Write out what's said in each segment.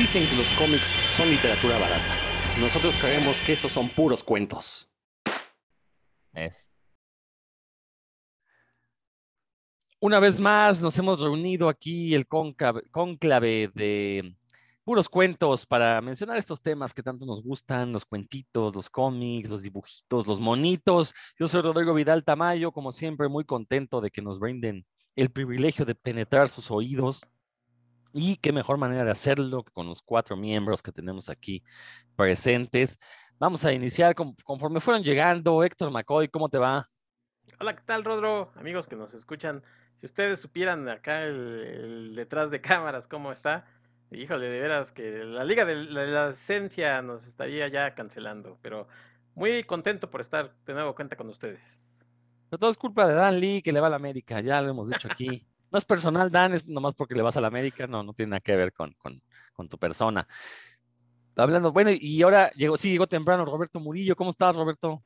Dicen que los cómics son literatura barata. Nosotros creemos que esos son puros cuentos. Es. Una vez más nos hemos reunido aquí el cónclave, cónclave de puros cuentos para mencionar estos temas que tanto nos gustan, los cuentitos, los cómics, los dibujitos, los monitos. Yo soy Rodrigo Vidal Tamayo, como siempre muy contento de que nos brinden el privilegio de penetrar sus oídos. Y qué mejor manera de hacerlo que con los cuatro miembros que tenemos aquí presentes. Vamos a iniciar conforme fueron llegando. Héctor McCoy, ¿cómo te va? Hola, ¿qué tal, Rodro? Amigos que nos escuchan. Si ustedes supieran acá el, detrás de cámaras cómo está, híjole, de veras que la Liga de la, Esencia nos estaría ya cancelando, pero muy contento por estar de nuevo cuenta con ustedes. Pero todo es culpa de Dan Lee que le va a la América, ya lo hemos dicho aquí. No es personal, Dan, es nomás porque le vas a la América, no, no tiene nada que ver con, con, tu persona. Hablando, bueno, y ahora llegó, sí, llegó temprano Roberto Murillo. ¿Cómo estás, Roberto?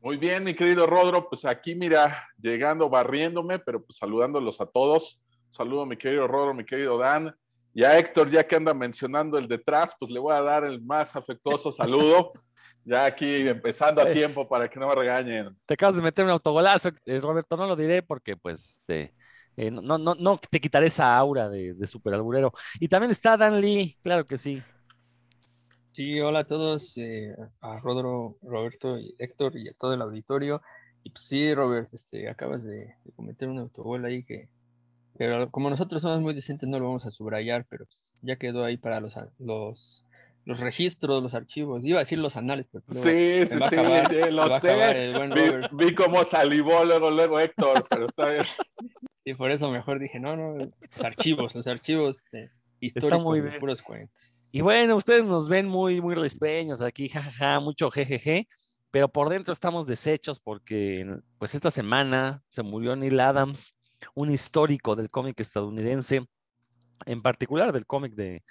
Muy bien, mi querido Rodro, pues aquí mira, llegando, barriéndome, pero pues saludándolos a todos. Saludo a mi querido Rodro, mi querido Dan. Y a Héctor, ya que anda mencionando el detrás, pues le voy a dar el más afectuoso saludo. ya aquí empezando a tiempo para que no me regañen. Te acabas de meter un autogolazo, eh, Roberto, no lo diré porque pues te, eh, no, no, no te quitaré esa aura de, de super alburero. Y también está Dan Lee, claro que sí. Sí, hola a todos, eh, a Rodro, Roberto y Héctor y a todo el auditorio. Y pues sí, Robert, este, acabas de, cometer un autogol ahí que, pero como nosotros somos muy decentes no lo vamos a subrayar, pero pues ya quedó ahí para los, los, los registros, los archivos. Iba a decir los anales, pero sí, sí, sí, lo sé. Vi, vi, cómo salivó luego, luego Héctor, pero está bien. Y por eso mejor dije, no, no, los archivos, los archivos eh, históricos muy puros cuentos. Y bueno, ustedes nos ven muy, muy rispeños aquí, jajaja, mucho jejeje, pero por dentro estamos deshechos porque pues esta semana se murió Neil Adams, un histórico del cómic estadounidense, en particular del cómic de,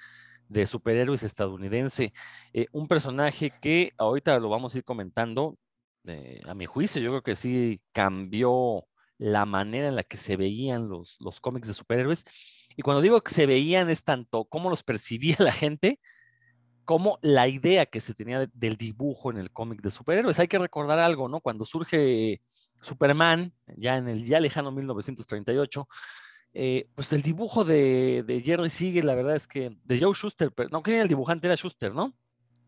de superhéroes estadounidense, eh, un personaje que ahorita lo vamos a ir comentando, eh, a mi juicio, yo creo que sí cambió la manera en la que se veían los, los cómics de superhéroes. Y cuando digo que se veían es tanto cómo los percibía la gente, como la idea que se tenía del dibujo en el cómic de superhéroes. Hay que recordar algo, ¿no? Cuando surge Superman, ya en el ya lejano 1938, eh, pues el dibujo de, de, Jerry Siegel, la verdad es que, de Joe Schuster, no, que el dibujante? Era Schuster, ¿no?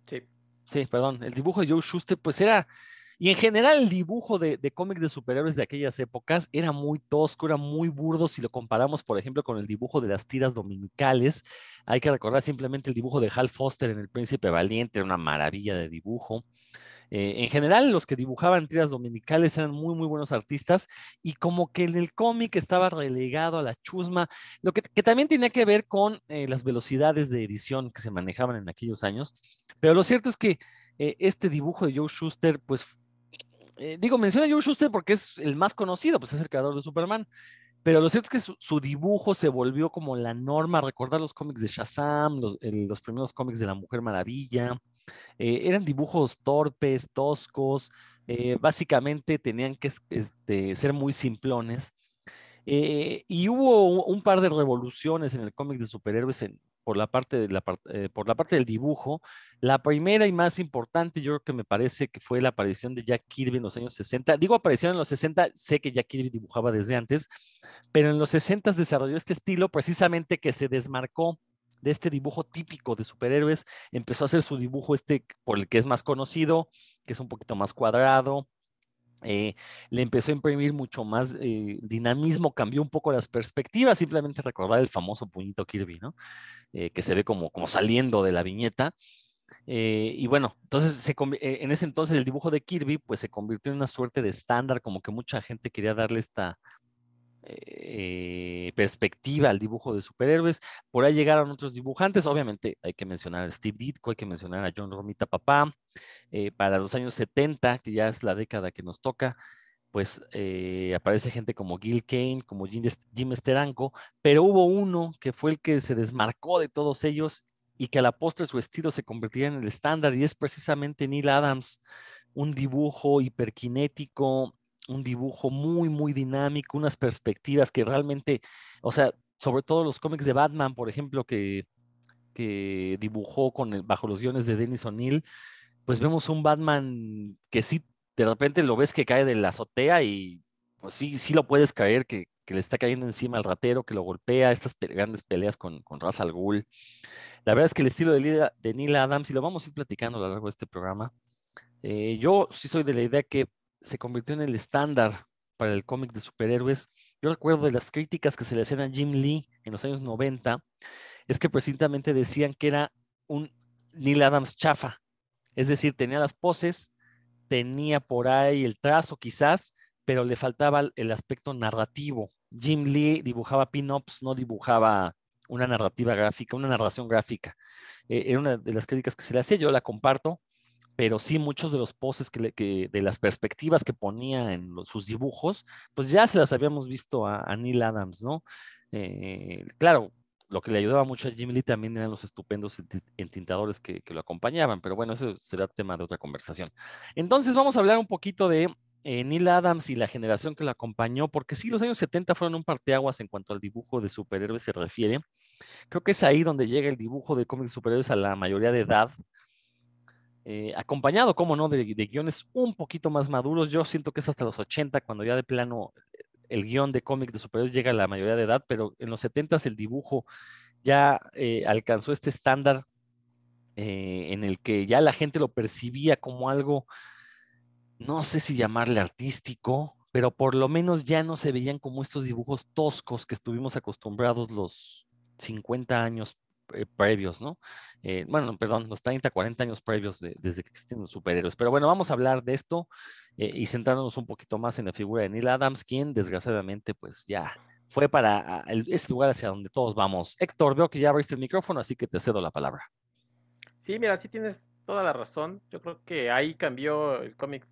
Sí. Sí, perdón, el dibujo de Joe Schuster, pues era y en general el dibujo de, de cómics de superhéroes de aquellas épocas era muy tosco, era muy burdo si lo comparamos, por ejemplo, con el dibujo de las tiras dominicales. Hay que recordar simplemente el dibujo de Hal Foster en El Príncipe Valiente, era una maravilla de dibujo. Eh, en general, los que dibujaban tiras dominicales eran muy, muy buenos artistas y como que en el cómic estaba relegado a la chusma, lo que, también tenía que ver con eh, las velocidades de edición que se manejaban en aquellos años. Pero lo cierto es que eh, este dibujo de Joe Schuster, pues eh, digo, menciona a Joe Schuster porque es el más conocido, pues es el creador de Superman. Pero lo cierto es que su, dibujo se volvió como la norma, recordar los cómics de Shazam, los, los primeros cómics de la Mujer Maravilla. Eh, eran dibujos torpes, toscos, eh, básicamente tenían que este, ser muy simplones. y hubo un, par de revoluciones en el cómic de superhéroes en, por la parte, de la, eh, por la parte del dibujo. La primera y más importante, yo creo que me parece que fue la aparición de Jack Kirby en los años 60. Digo aparición en los 60, sé que Jack Kirby dibujaba desde antes, pero en los 60 desarrolló este estilo precisamente que se desmarcó de este dibujo típico de superhéroes, empezó a hacer su dibujo este por el que es más conocido, que es un poquito más cuadrado, eh, le empezó a imprimir mucho más eh, dinamismo, cambió un poco las perspectivas, simplemente recordar el famoso puñito Kirby, ¿no? Eh, que se ve como, como saliendo de la viñeta. y bueno, entonces en ese entonces el dibujo de Kirby pues se convirtió en una suerte de estándar, como que mucha gente quería darle esta, eh, perspectiva al dibujo de superhéroes. Por ahí llegaron otros dibujantes, obviamente hay que mencionar a Steve Ditko, hay que mencionar a John Romita Papá. Eh, para los años 70, que ya es la década que nos toca, pues eh, aparece gente como Gil Kane, como Jim, Jim Steranko, pero hubo uno que fue el que se desmarcó de todos ellos y que a la postre su estilo se convertía en el estándar y es precisamente Neil Adams, un dibujo hiperkinético, un dibujo muy, muy dinámico, unas perspectivas que realmente, o sea, sobre todo los cómics de Batman, por ejemplo, que, que dibujó con bajo los guiones de Dennis O'Neill, pues vemos un Batman que sí, de repente lo ves que cae de la azotea y pues sí, sí lo puedes caer, que, que le está cayendo encima al ratero, que lo golpea, estas grandes peleas con, con Ra's al Ghul. La verdad es que el estilo de, Lila- de Neil Adams, y lo vamos a ir platicando a lo largo de este programa, eh, yo sí soy de la idea que se convirtió en el estándar para el cómic de superhéroes. Yo recuerdo de las críticas que se le hacían a Jim Lee en los años 90, es que precisamente decían que era un Neil Adams chafa. Es decir, tenía las poses, tenía por ahí el trazo quizás, pero le faltaba el- aspecto narrativo. Jim Lee dibujaba pin-ups, no dibujaba una narrativa gráfica, una narración gráfica. Eh, era una de las críticas que se le hacía, yo la comparto, pero sí muchos de los poses que, de las perspectivas que ponía en sus dibujos, pues ya se las habíamos visto a, Neil Adams, ¿no? Eh, claro, lo que le ayudaba mucho a Jim Lee también eran los estupendos enti- entintadores que, lo acompañaban, pero bueno, eso será tema de otra conversación. Entonces vamos a hablar un poquito de eh, Neil Adams y la generación que lo acompañó, porque sí, los años 70 fueron un parteaguas en cuanto al dibujo de superhéroes se refiere. Creo que es ahí donde llega el dibujo de cómics superhéroes a la mayoría de edad, eh, acompañado, como no, de, guiones un poquito más maduros. Yo siento que es hasta los 80 cuando ya de plano el guion de cómic de superhéroes llega a la mayoría de edad, pero en los 70 el dibujo ya eh, alcanzó este estándar eh, en el que ya la gente lo percibía como algo, no sé si llamarle artístico, pero por lo menos ya no se veían como estos dibujos toscos que estuvimos acostumbrados los 50 años eh, previos, ¿no? Eh, bueno, perdón, los 30, 40 años previos de- desde que existen los superhéroes. Pero bueno, vamos a hablar de esto eh, y centrarnos un poquito más en la figura de Neil Adams, quien desgraciadamente pues ya fue para el- ese lugar hacia donde todos vamos. Héctor, veo que ya abriste el micrófono, así que te cedo la palabra. Sí, mira, sí tienes toda la razón. Yo creo que ahí cambió el cómic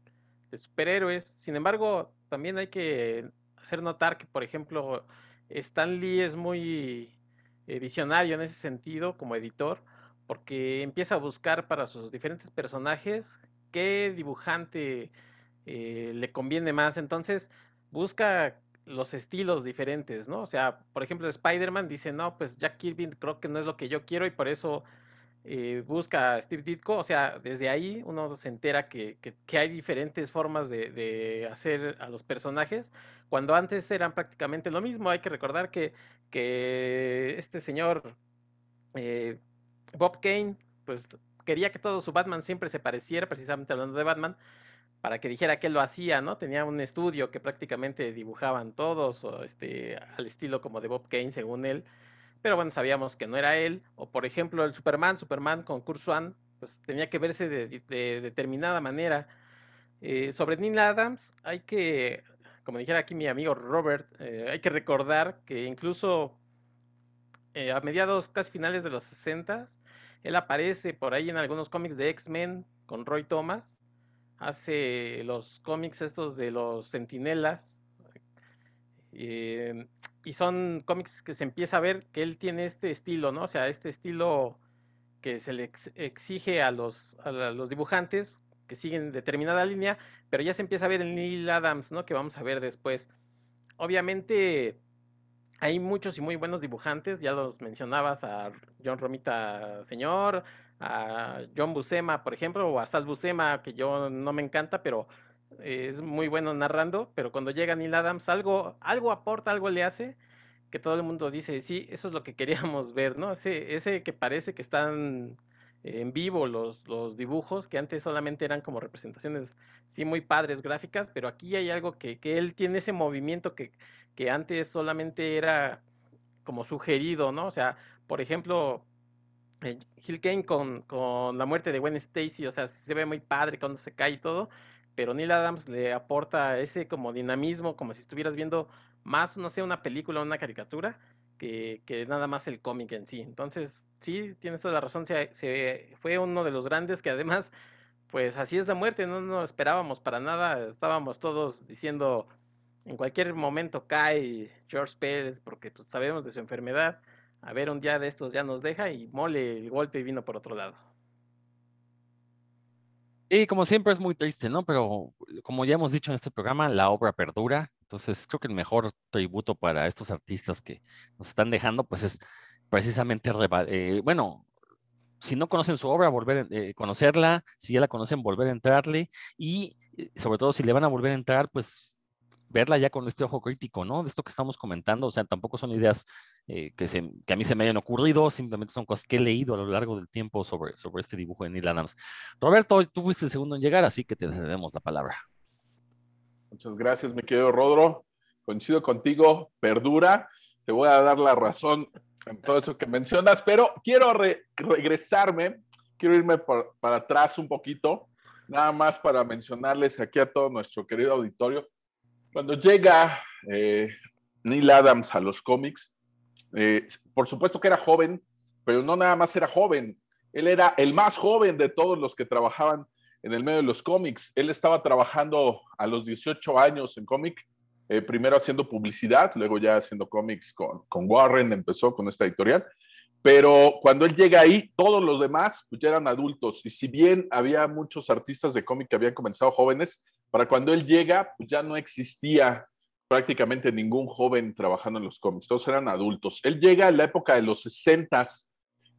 de superhéroes. Sin embargo, también hay que hacer notar que, por ejemplo, Stan Lee es muy eh, visionario en ese sentido como editor, porque empieza a buscar para sus diferentes personajes qué dibujante eh, le conviene más. Entonces, busca los estilos diferentes, ¿no? O sea, por ejemplo, Spider-Man dice, no, pues Jack Kirby creo que no es lo que yo quiero y por eso eh, busca a Steve Ditko, o sea, desde ahí uno se entera que, que- que hay diferentes formas de, de hacer a los personajes, cuando antes eran prácticamente lo mismo. Hay que recordar que, que este señor eh, Bob Kane, pues quería que todo su Batman siempre se pareciera, precisamente hablando de Batman, para que dijera que él lo hacía, ¿no? Tenía un estudio que prácticamente dibujaban todos, o este, al estilo como de Bob Kane, según él pero bueno, sabíamos que no era él. O por ejemplo, el Superman, Superman con Kurt pues tenía que verse de determinada manera. Eh, sobre Neil Adams, hay que, como dijera aquí mi amigo Robert, eh, hay que recordar que incluso eh, a mediados, casi finales de los 60, él aparece por ahí en algunos cómics de X-Men con Roy Thomas. Hace los cómics estos de los Centinelas. eh, y son cómics que se empieza a ver que él tiene este estilo, ¿no? O sea, este estilo que se le ex- exige a los, a los dibujantes que siguen determinada línea, pero ya se empieza a ver en Neil Adams, ¿no? Que vamos a ver después. Obviamente hay muchos y muy buenos dibujantes, ya los mencionabas a John Romita Señor, a John Buscema, por ejemplo, o a Sal Buscema, que yo no me encanta, pero eh, es muy bueno narrando, pero cuando llega Neil Adams, algo, algo aporta, algo le hace, que todo el mundo dice, sí, eso es lo que queríamos ver, ¿no? Ese, ese que parece que están en vivo los, los dibujos, que antes solamente eran como representaciones, sí, muy padres gráficas, pero aquí hay algo que, que él tiene ese movimiento que, que antes solamente era como sugerido, ¿no? O sea, por ejemplo, eh, Hill Kane con, con la muerte de Gwen Stacy, o sea, se ve muy padre cuando se cae y todo, pero Neil Adams le aporta ese como dinamismo, como si estuvieras viendo más, no sé, una película o una caricatura, que, que nada más el cómic en sí. Entonces, sí, tienes toda la razón, se, fue uno de los grandes que además, pues así es la muerte, no nos esperábamos para nada, estábamos todos diciendo, en cualquier momento cae George Pérez, porque pues, sabemos de su enfermedad, a ver, un día de estos ya nos deja y mole el golpe y vino por otro lado. Y como siempre es muy triste, ¿no? Pero como ya hemos dicho en este programa, la obra perdura. Entonces creo que el mejor tributo para estos artistas que nos están dejando, pues es precisamente, eh, bueno, si no conocen su obra, volver a eh, conocerla, si ya la conocen, volver a entrarle y eh, sobre todo si le van a volver a entrar, pues verla ya con este ojo crítico, ¿no? De esto que estamos comentando, o sea, tampoco son ideas eh, que, se, que a mí se me hayan ocurrido, simplemente son cosas que he leído a lo largo del tiempo sobre, sobre este dibujo de Neil Adams. Roberto, tú fuiste el segundo en llegar, así que te cedemos la palabra. Muchas gracias, mi querido Rodro. Coincido contigo, perdura. Te voy a dar la razón en todo eso que mencionas, pero quiero regresarme, quiero irme para atrás un poquito, nada más para mencionarles aquí a todo nuestro querido auditorio. Cuando llega eh, Neil Adams a los cómics, eh, por supuesto que era joven, pero no nada más era joven, él era el más joven de todos los que trabajaban en el medio de los cómics. Él estaba trabajando a los 18 años en cómic eh, primero haciendo publicidad, luego ya haciendo cómics con, Warren, empezó con esta editorial. Pero cuando él llega ahí, todos los demás pues, ya eran adultos. Y si bien había muchos artistas de cómic que habían comenzado jóvenes, para cuando él llega, pues ya no existía prácticamente ningún joven trabajando en los cómics. Todos eran adultos. Él llega en la época de los 60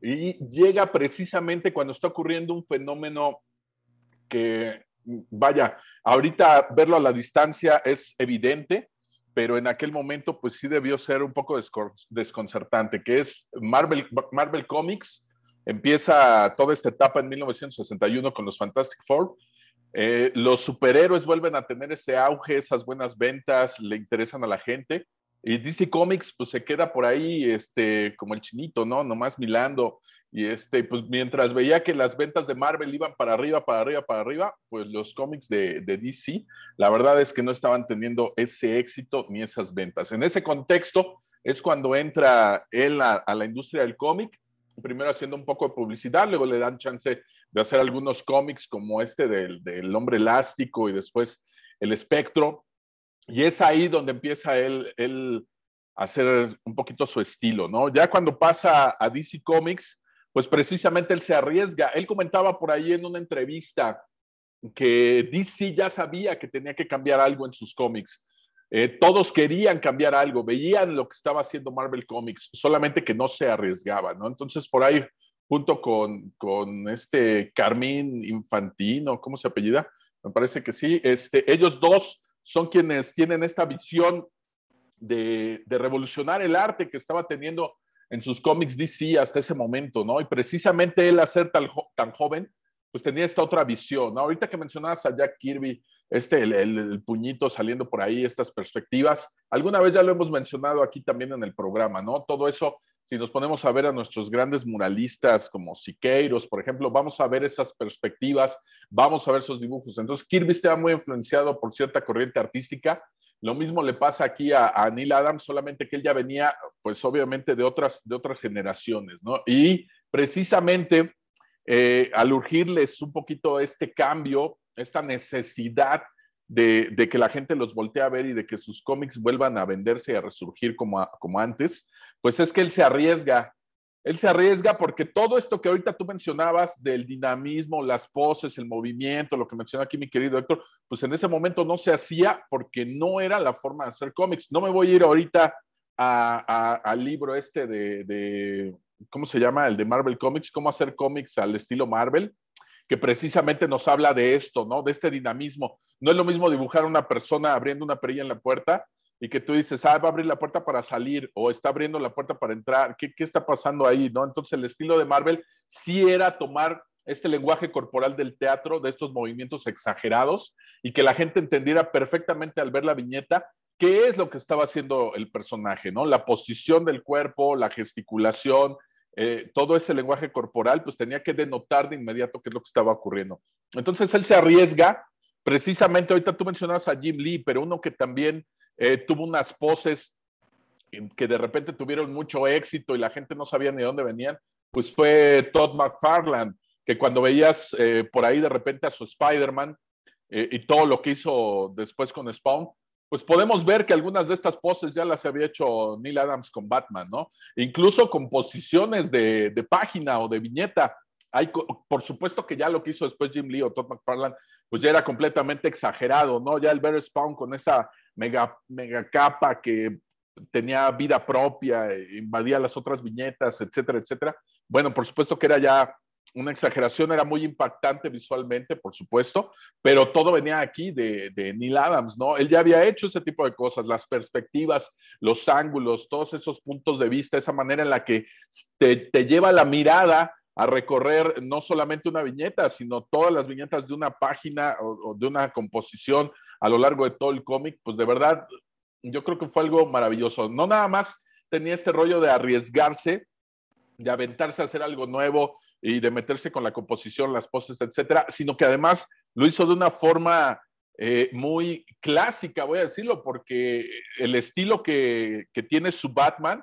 y llega precisamente cuando está ocurriendo un fenómeno que vaya, ahorita verlo a la distancia es evidente, pero en aquel momento pues sí debió ser un poco desconcertante, que es Marvel, Marvel Comics, empieza toda esta etapa en 1961 con los Fantastic Four, eh, los superhéroes vuelven a tener ese auge, esas buenas ventas, le interesan a la gente, y DC Comics pues se queda por ahí este, como el chinito, ¿no? Nomás milando, y este, pues mientras veía que las ventas de Marvel iban para arriba, para arriba, para arriba, pues los cómics de, DC, la verdad es que no estaban teniendo ese éxito ni esas ventas. En ese contexto es cuando entra él a, la industria del cómic, primero haciendo un poco de publicidad, luego le dan chance de hacer algunos cómics como este del, del hombre elástico y después el espectro. Y es ahí donde empieza él, él a hacer un poquito su estilo, ¿no? Ya cuando pasa a DC Comics, pues precisamente él se arriesga. Él comentaba por ahí en una entrevista que DC ya sabía que tenía que cambiar algo en sus cómics. Eh, todos querían cambiar algo, veían lo que estaba haciendo Marvel Comics, solamente que no se arriesgaban, ¿no? Entonces por ahí, junto con, con este Carmín Infantino, ¿cómo se apellida? Me parece que sí, este, ellos dos son quienes tienen esta visión de, de revolucionar el arte que estaba teniendo en sus cómics DC hasta ese momento, ¿no? Y precisamente él, a ser tan, tan joven, pues tenía esta otra visión, ¿no? Ahorita que mencionabas a Jack Kirby, este, el, puñito saliendo por ahí, estas perspectivas, alguna vez ya lo hemos mencionado aquí también en el programa, ¿no? Todo eso, si nos ponemos a ver a nuestros grandes muralistas como Siqueiros, por ejemplo, vamos a ver esas perspectivas, vamos a ver esos dibujos. Entonces, Kirby estaba muy influenciado por cierta corriente artística lo mismo le pasa aquí a, Neil Adams, solamente que él ya venía, pues obviamente de otras, de otras generaciones, ¿no? Y precisamente eh, al urgirles un poquito este cambio, esta necesidad de, que la gente los voltee a ver y de que sus cómics vuelvan a venderse y a resurgir como, como antes, pues es que él se arriesga él se arriesga porque todo esto que ahorita tú mencionabas del dinamismo, las poses, el movimiento, lo que mencionó aquí mi querido Héctor, pues en ese momento no se hacía porque no era la forma de hacer cómics. No me voy a ir ahorita al libro este de, ¿cómo se llama? El de Marvel Comics, cómo hacer cómics al estilo Marvel, que precisamente nos habla de esto, ¿no? De este dinamismo. No es lo mismo dibujar a una persona abriendo una perilla en la puerta y que tú dices, ah, va a abrir la puerta para salir o está abriendo la puerta para entrar, ¿qué, qué está pasando ahí? ¿no? Entonces el estilo de Marvel sí era tomar este lenguaje corporal del teatro, de estos movimientos exagerados, y que la gente entendiera perfectamente al ver la viñeta qué es lo que estaba haciendo el personaje, ¿no? La posición del cuerpo, la gesticulación, eh, todo ese lenguaje corporal, pues tenía que denotar de inmediato qué es lo que estaba ocurriendo. Entonces él se arriesga, precisamente ahorita tú mencionabas a Jim Lee, pero uno que también eh, tuvo unas poses que de repente tuvieron mucho éxito y la gente no sabía ni de dónde venían, pues fue Todd McFarlane, que cuando veías eh, por ahí de repente a su Spider-Man y todo lo que hizo después con Spawn, pues podemos ver que algunas de estas poses ya las había hecho Neil Adams con Batman, ¿no? Incluso con posiciones de, de página o de viñeta. Hay, por supuesto que ya lo que hizo después Jim Lee o Todd McFarlane, pues ya era completamente exagerado, ¿no? Ya el ver Spawn con esa mega, mega capa que tenía vida propia, invadía las otras viñetas, etcétera, etcétera. Bueno, por supuesto que era ya una exageración, era muy impactante visualmente, por supuesto, pero todo venía aquí de, Neil Adams, ¿no? Él ya había hecho ese tipo de cosas, las perspectivas, los ángulos, todos esos puntos de vista, esa manera en la que te, lleva la mirada a recorrer no solamente una viñeta, sino todas las viñetas de una página o de una composición a lo largo de todo el cómic, pues de verdad, yo creo que fue algo maravilloso. No nada más tenía este rollo de arriesgarse, de aventarse a hacer algo nuevo y de meterse con la composición, las poses, etcétera, sino que además lo hizo de una forma eh, muy clásica, voy a decirlo, porque el estilo que, que, tiene su Batman,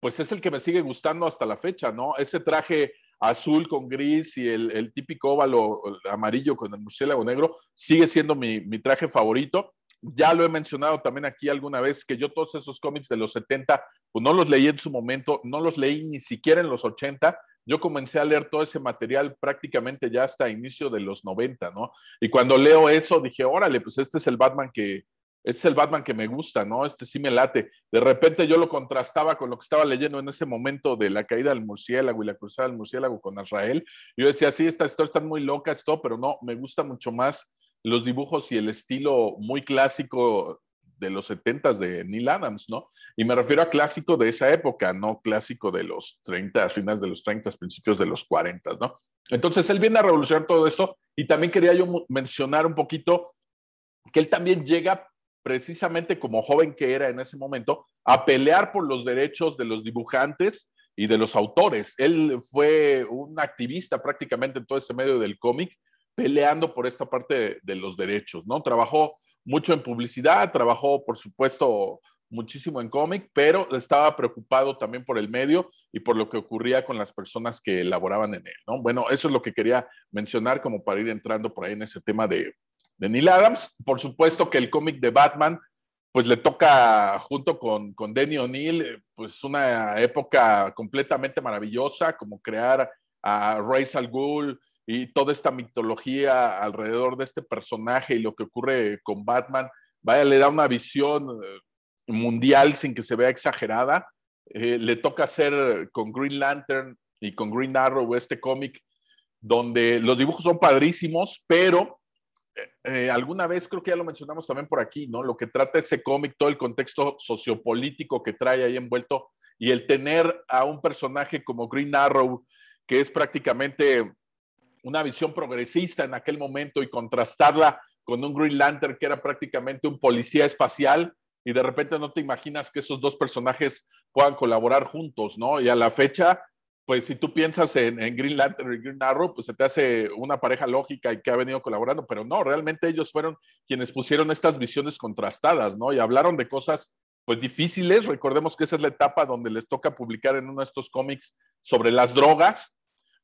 pues es el que me sigue gustando hasta la fecha, ¿no? Ese traje azul con gris y el, típico óvalo amarillo con el murciélago negro sigue siendo mi, mi traje favorito ya lo he mencionado también aquí alguna vez, que yo todos esos cómics de los 70, pues no los leí en su momento, no los leí ni siquiera en los 80. Yo comencé a leer todo ese material prácticamente ya hasta inicio de los 90, ¿no? Y cuando leo eso dije, órale, pues este es el Batman que, este es el Batman que me gusta, ¿no? Este sí me late. De repente yo lo contrastaba con lo que estaba leyendo en ese momento de la caída del murciélago y la cruzada del murciélago con Israel. Yo decía, sí, estas historias están muy locas, todo, pero no, me gusta mucho más los dibujos y el estilo muy clásico de los 70 de Neil Adams, ¿no? Y me refiero a clásico de esa época, no clásico de los 30, finales de los 30, principios de los 40, ¿no? Entonces él viene a revolucionar todo esto y también quería yo mencionar un poquito que él también llega precisamente como joven que era en ese momento a pelear por los derechos de los dibujantes y de los autores. Él fue un activista prácticamente en todo ese medio del cómic peleando por esta parte de, los derechos, ¿no? Trabajó mucho en publicidad, trabajó, por supuesto, muchísimo en cómic, pero estaba preocupado también por el medio y por lo que ocurría con las personas que elaboraban en él, ¿no? Bueno, eso es lo que quería mencionar como para ir entrando por ahí en ese tema de, Neil Adams. Por supuesto que el cómic de Batman, pues le toca junto con, con Denny O'Neill, pues una época completamente maravillosa, como crear a Ra's al y toda esta mitología alrededor de este personaje y lo que ocurre con Batman, vaya, le da una visión eh, mundial sin que se vea exagerada. Eh, le toca hacer con Green Lantern y con Green Arrow este cómic donde los dibujos son padrísimos, pero eh, alguna vez creo que ya lo mencionamos también por aquí, ¿no? Lo que trata ese cómic, todo el contexto sociopolítico que trae ahí envuelto y el tener a un personaje como Green Arrow, que es prácticamente una visión progresista en aquel momento y contrastarla con un Green Lantern que era prácticamente un policía espacial y de repente no te imaginas que esos dos personajes puedan colaborar juntos, ¿no? Y a la fecha, pues si tú piensas en, en, Green Lantern y Green Arrow, pues se te hace una pareja lógica y que ha venido colaborando, pero no, realmente ellos fueron quienes pusieron estas visiones contrastadas, ¿no? Y hablaron de cosas pues difíciles, recordemos que esa es la etapa donde les toca publicar en uno de estos cómics sobre las drogas,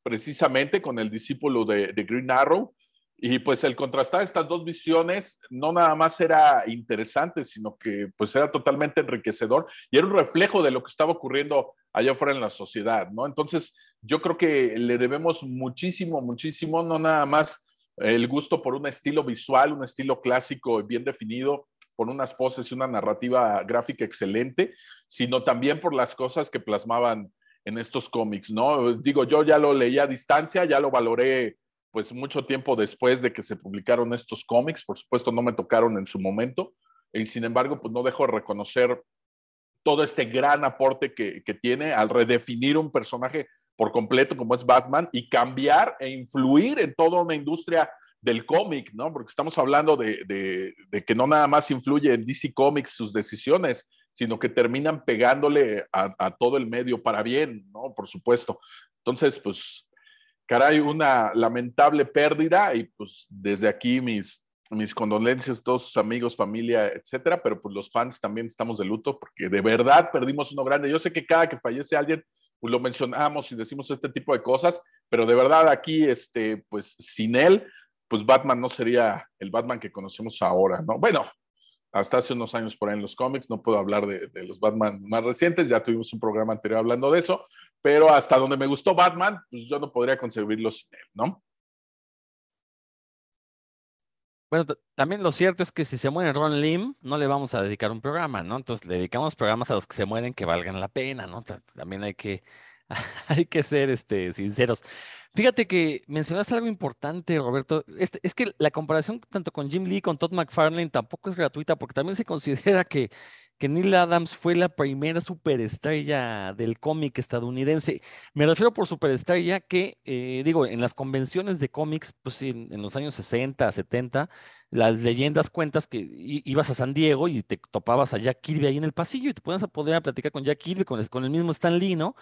precisamente con el discípulo de, Green Arrow. Y pues el contrastar estas dos visiones no nada más era interesante, sino que pues era totalmente enriquecedor y era un reflejo de lo que estaba ocurriendo allá afuera en la sociedad, ¿no? Entonces yo creo que le debemos muchísimo, muchísimo, no nada más el gusto por un estilo visual, un estilo clásico bien definido, por unas poses y una narrativa gráfica excelente, sino también por las cosas que plasmaban en estos cómics, ¿no? Digo, yo ya lo leí a distancia, ya lo valoré pues mucho tiempo después de que se publicaron estos cómics, por supuesto no me tocaron en su momento, y sin embargo, pues no dejo de reconocer todo este gran aporte que, que tiene al redefinir un personaje por completo como es Batman y cambiar e influir en toda una industria del cómic, ¿no? Porque estamos hablando de, de, de, que no nada más influye en DC Comics sus decisiones, sino que terminan pegándole a, a, todo el medio para bien, ¿no? Por supuesto. Entonces, pues, caray, una lamentable pérdida y pues desde aquí mis, mis condolencias a todos sus amigos, familia, etcétera, pero pues los fans también estamos de luto porque de verdad perdimos uno grande. Yo sé que cada que fallece alguien, pues lo mencionamos y decimos este tipo de cosas, pero de verdad aquí, este, pues sin él, pues Batman no sería el Batman que conocemos ahora, ¿no? Bueno, hasta hace unos años por ahí en los cómics, no puedo hablar de, los Batman más recientes, ya tuvimos un programa anterior hablando de eso, pero hasta donde me gustó Batman, pues yo no podría concebirlo sin él, ¿no? Bueno, también lo cierto es que si se muere Ron Lim, no le vamos a dedicar un programa, ¿no? Entonces le dedicamos programas a los que se mueren que valgan la pena, ¿no? También hay que, hay que ser este, sinceros. Fíjate que mencionaste algo importante, Roberto. Este, es que la comparación tanto con Jim Lee, con Todd McFarlane, tampoco es gratuita, porque también se considera que, que Neil Adams fue la primera superestrella del cómic estadounidense. Me refiero por superestrella que, eh, digo, en las convenciones de cómics, pues en, en los años 60, 70, las leyendas cuentas que ibas a San Diego y te topabas a Jack Kirby ahí en el pasillo y te podías a poder platicar con Jack Kirby, con el, con el mismo Stan Lee, ¿no?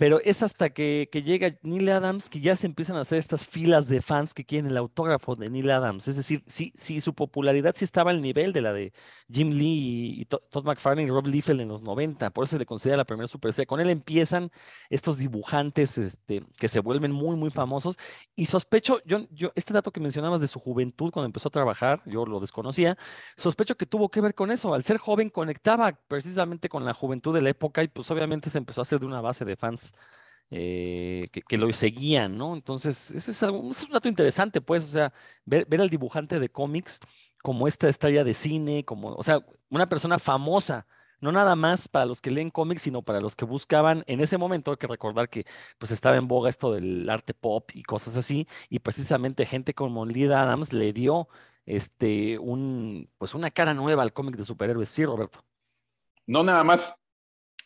Pero es hasta que, llega Neil Adams que ya se empiezan a hacer estas filas de fans que quieren el autógrafo de Neil Adams. Es decir, sí, sí, su popularidad sí estaba al nivel de la de Jim Lee y, y To- Todd McFarlane y Rob Liefeld en los 90. Por eso se le considera la primera superestrella. Con él empiezan estos dibujantes este, que se vuelven muy, muy famosos. Y sospecho, yo, yo, este dato que mencionabas de su juventud cuando empezó a trabajar, yo lo desconocía, sospecho que tuvo que ver con eso. Al ser joven conectaba precisamente con la juventud de la época y pues obviamente se empezó a hacer de una base de fans eh, que, lo seguían, ¿no? Entonces, eso es, algo, un dato interesante, pues, o sea, ver, al dibujante de cómics como esta estrella de cine, como, o sea, una persona famosa, no nada más para los que leen cómics, sino para los que buscaban, en ese momento hay que recordar que pues estaba en boga esto del arte pop y cosas así, y precisamente gente como Lee Adams le dio este, un, pues una cara nueva al cómic de superhéroes, sí, Roberto. No nada más,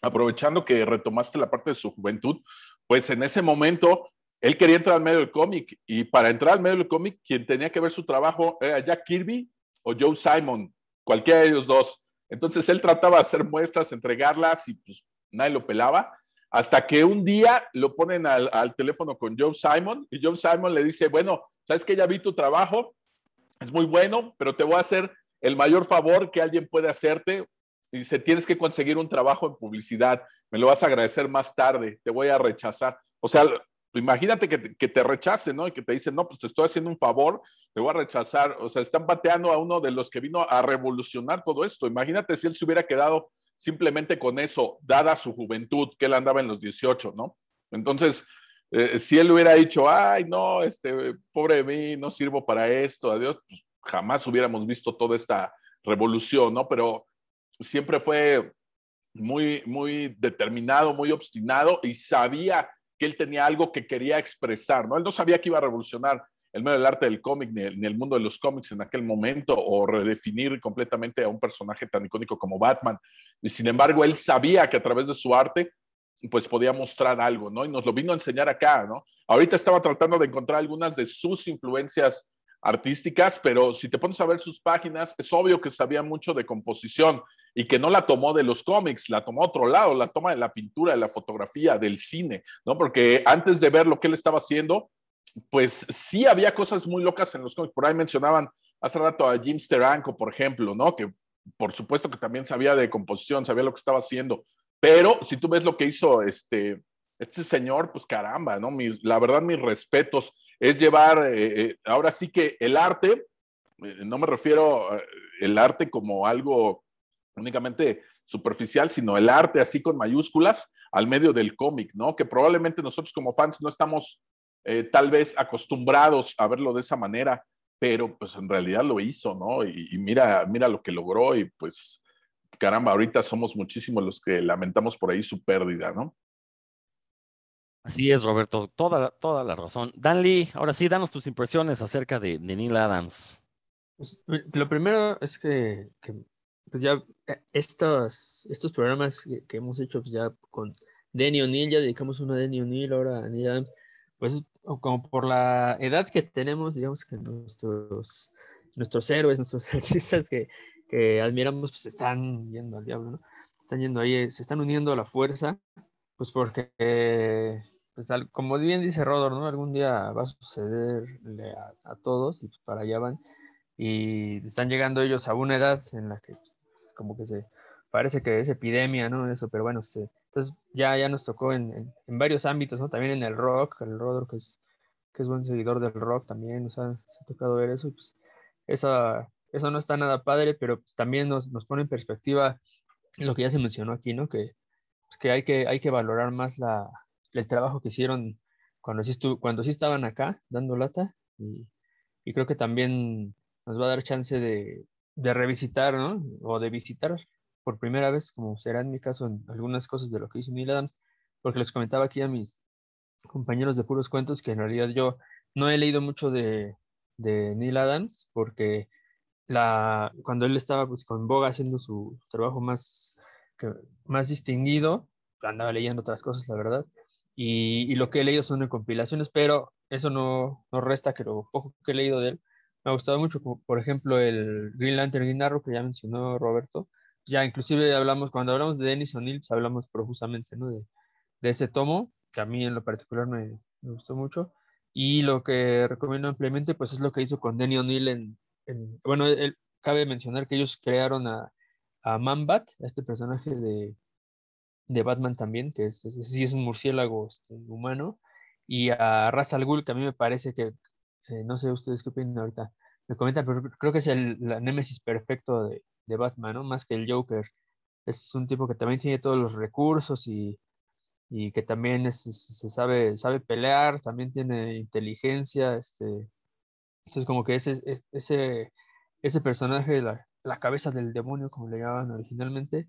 aprovechando que retomaste la parte de su juventud, pues en ese momento él quería entrar al medio del cómic y para entrar al medio del cómic quien tenía que ver su trabajo era Jack Kirby o Joe Simon, cualquiera de ellos dos. Entonces él trataba de hacer muestras, entregarlas y pues nadie lo pelaba. Hasta que un día lo ponen al, teléfono con Joe Simon y Joe Simon le dice, bueno, sabes que ya vi tu trabajo, es muy bueno, pero te voy a hacer el mayor favor que alguien puede hacerte. Dice, tienes que conseguir un trabajo en publicidad, me lo vas a agradecer más tarde, te voy a rechazar. O sea, imagínate que te, que te rechacen, ¿no? Y que te dicen, no, pues te estoy haciendo un favor, te voy a rechazar. O sea, están pateando a uno de los que vino a revolucionar todo esto. Imagínate si él se hubiera quedado simplemente con eso, dada su juventud, que él andaba en los 18, ¿no? Entonces, eh, si él hubiera dicho, ay, no, este, pobre de mí, no sirvo para esto, adiós, pues jamás hubiéramos visto toda esta revolución, ¿no? Pero siempre fue muy, muy determinado, muy obstinado y sabía que él tenía algo que quería expresar, ¿no? Él no sabía que iba a revolucionar el medio del arte del cómic ni el, mundo de los cómics en aquel momento o redefinir completamente a un personaje tan icónico como Batman. Y sin embargo, él sabía que a través de su arte pues podía mostrar algo, ¿no? Y nos lo vino a enseñar acá, ¿no? Ahorita estaba tratando de encontrar algunas de sus influencias artísticas, pero si te pones a ver sus páginas, es obvio que sabía mucho de composición y que no la tomó de los cómics, la tomó a otro lado, la toma de la pintura, de la fotografía, del cine, ¿no? Porque antes de ver lo que él estaba haciendo, pues sí había cosas muy locas en los cómics. Por ahí mencionaban hace rato a Jim Steranko, por ejemplo, ¿no? Que por supuesto que también sabía de composición, sabía lo que estaba haciendo, pero si tú ves lo que hizo este, este señor, pues caramba, ¿no? Mis, la verdad, mis respetos es llevar, eh, eh, ahora sí que el arte, eh, no me refiero a el arte como algo únicamente superficial, sino el arte así con mayúsculas al medio del cómic, ¿no? Que probablemente nosotros como fans no estamos eh, tal vez acostumbrados a verlo de esa manera, pero pues en realidad lo hizo, ¿no? Y, y, mira, mira lo que logró y pues caramba, ahorita somos muchísimos los que lamentamos por ahí su pérdida, ¿no? Así es, Roberto, toda, toda la razón. Dan Lee, ahora sí, danos tus impresiones acerca de, de Neil Adams. Pues, lo primero es que, pues ya estos, estos programas que, hemos hecho pues ya con Denny O'Neill, ya dedicamos uno a Denny O'Neill, ahora a Neil Adams, pues como por la edad que tenemos, digamos que nuestros, nuestros héroes, nuestros artistas que, que admiramos, pues están yendo al diablo, ¿no? Están yendo ahí, se están uniendo a la fuerza, pues porque, eh, pues como bien dice Rodor, ¿no? Algún día va a sucederle a, todos y pues para allá van. Y están llegando ellos a una edad en la que pues, como que se parece que es epidemia, ¿no? Eso, pero bueno, entonces ya, ya nos tocó en, en, varios ámbitos, ¿no? También en el rock, el Rodor que es, que es buen seguidor del rock también, o sea, se ha tocado ver eso pues esa, eso no está nada padre, pero pues también nos, nos pone en perspectiva lo que ya se mencionó aquí, ¿no? Que, pues, que, hay, que hay que valorar más la, el trabajo que hicieron cuando sí, cuando sí estaban acá dando lata y, y, creo que también nos va a dar chance de, de, revisitar. O de visitar por primera vez, como será en mi caso en algunas cosas de lo que hizo Neil Adams, porque les comentaba aquí a mis compañeros de puros cuentos que en realidad yo no he leído mucho de, Neil Adams porque cuando él estaba pues, con Boga haciendo su trabajo más, más distinguido, andaba leyendo otras cosas, la verdad, y, y, lo que he leído son de compilaciones, pero eso no, no resta que lo poco que he leído de él. Me ha gustado mucho, por ejemplo el Green Lantern Green Arrow que ya mencionó Roberto, ya inclusive hablamos, cuando hablamos de Dennis O'Neill, pues hablamos profusamente ¿no? de, de, ese tomo, que a mí en lo particular me, me, gustó mucho, y lo que recomiendo ampliamente pues es lo que hizo con Denny O'Neill en, en, bueno, él, cabe mencionar que ellos crearon a, a Manbat, a este personaje de, de Batman también, que es, es, sí es un murciélago este, humano, y a Ra's al Ghul, que a mí me parece que, eh, no sé ustedes qué opinan ahorita, me comentan, pero creo que es el la némesis perfecto de, de, Batman, ¿no? Más que el Joker. Es un tipo que también tiene todos los recursos y, y que también es, se sabe, sabe pelear, también tiene inteligencia, este, entonces como que ese, ese, ese personaje, la, la cabeza del demonio, como le llamaban originalmente,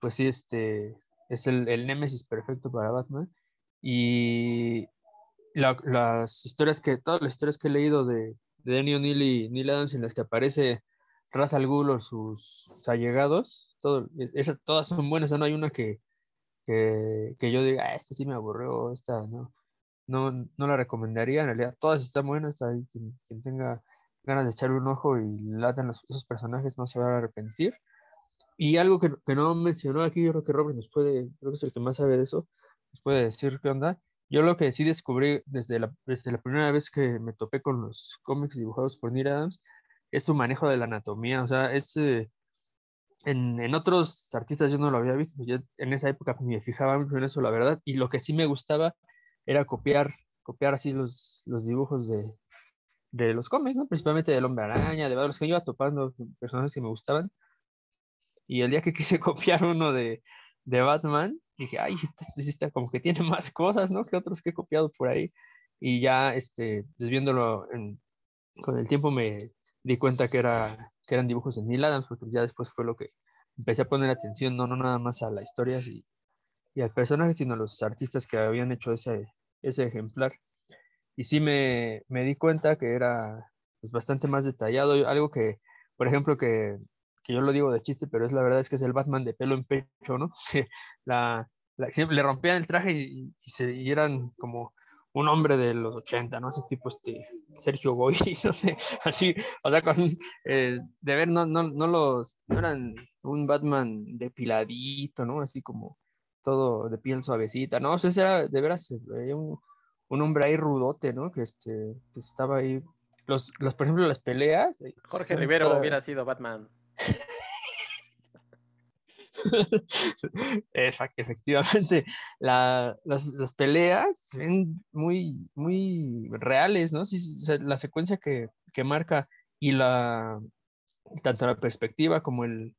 pues sí, este, es el, el némesis perfecto para Batman. Y la, las historias que, todas las historias que he leído de, de Danny O'Neill y Neil Adams en las que aparece Ra's al Ghul o sus, allegados, todo, esa, todas son buenas, no hay una que, que, que yo diga, ah, esta sí me aburrió, esta no, no, no la recomendaría, en realidad todas están buenas, ahí, quien, quien tenga ganas de echarle un ojo y latan los, esos personajes no se van a arrepentir. Y algo que, que, no mencionó aquí, yo creo que Robert nos puede, creo que es el que más sabe de eso, nos puede decir qué onda. Yo lo que sí descubrí desde la, desde la primera vez que me topé con los cómics dibujados por Neil Adams es su manejo de la anatomía. O sea, es, eh, en, en, otros artistas yo no lo había visto, yo en esa época me fijaba mucho en eso, la verdad. Y lo que sí me gustaba era copiar, copiar así los, los dibujos de, de los cómics, ¿no? principalmente del Hombre Araña, de los que iba topando personajes que me gustaban. Y el día que quise copiar uno de, de Batman, dije, ay, este está como que tiene más cosas, ¿no? Que otros que he copiado por ahí. Y ya, este, desviándolo en, con el tiempo me di cuenta que, era, que eran dibujos de Neil Adams, porque ya después fue lo que empecé a poner atención, no, no nada más a la historia y, y al personaje, sino a los artistas que habían hecho ese, ese ejemplar. Y sí me, me di cuenta que era pues, bastante más detallado, algo que, por ejemplo, que que yo lo digo de chiste, pero es la verdad es que es el Batman de pelo en pecho, ¿no? la, la, siempre le rompían el traje y, y, se, y, eran como un hombre de los 80, ¿no? Ese tipo, este, Sergio Goy, no sé, así, o sea, con, eh, de ver, no, no, no los, no eran un Batman depiladito, ¿no? Así como todo de piel suavecita, ¿no? O sea, era, de veras, un, un hombre ahí rudote, ¿no? Que, este, que estaba ahí los, los, por ejemplo, las peleas. Jorge Rivero para... hubiera sido Batman. Efectivamente, la, las, las, peleas son muy, muy reales, ¿no? Sí, la secuencia que, que, marca y la, tanto la perspectiva como el,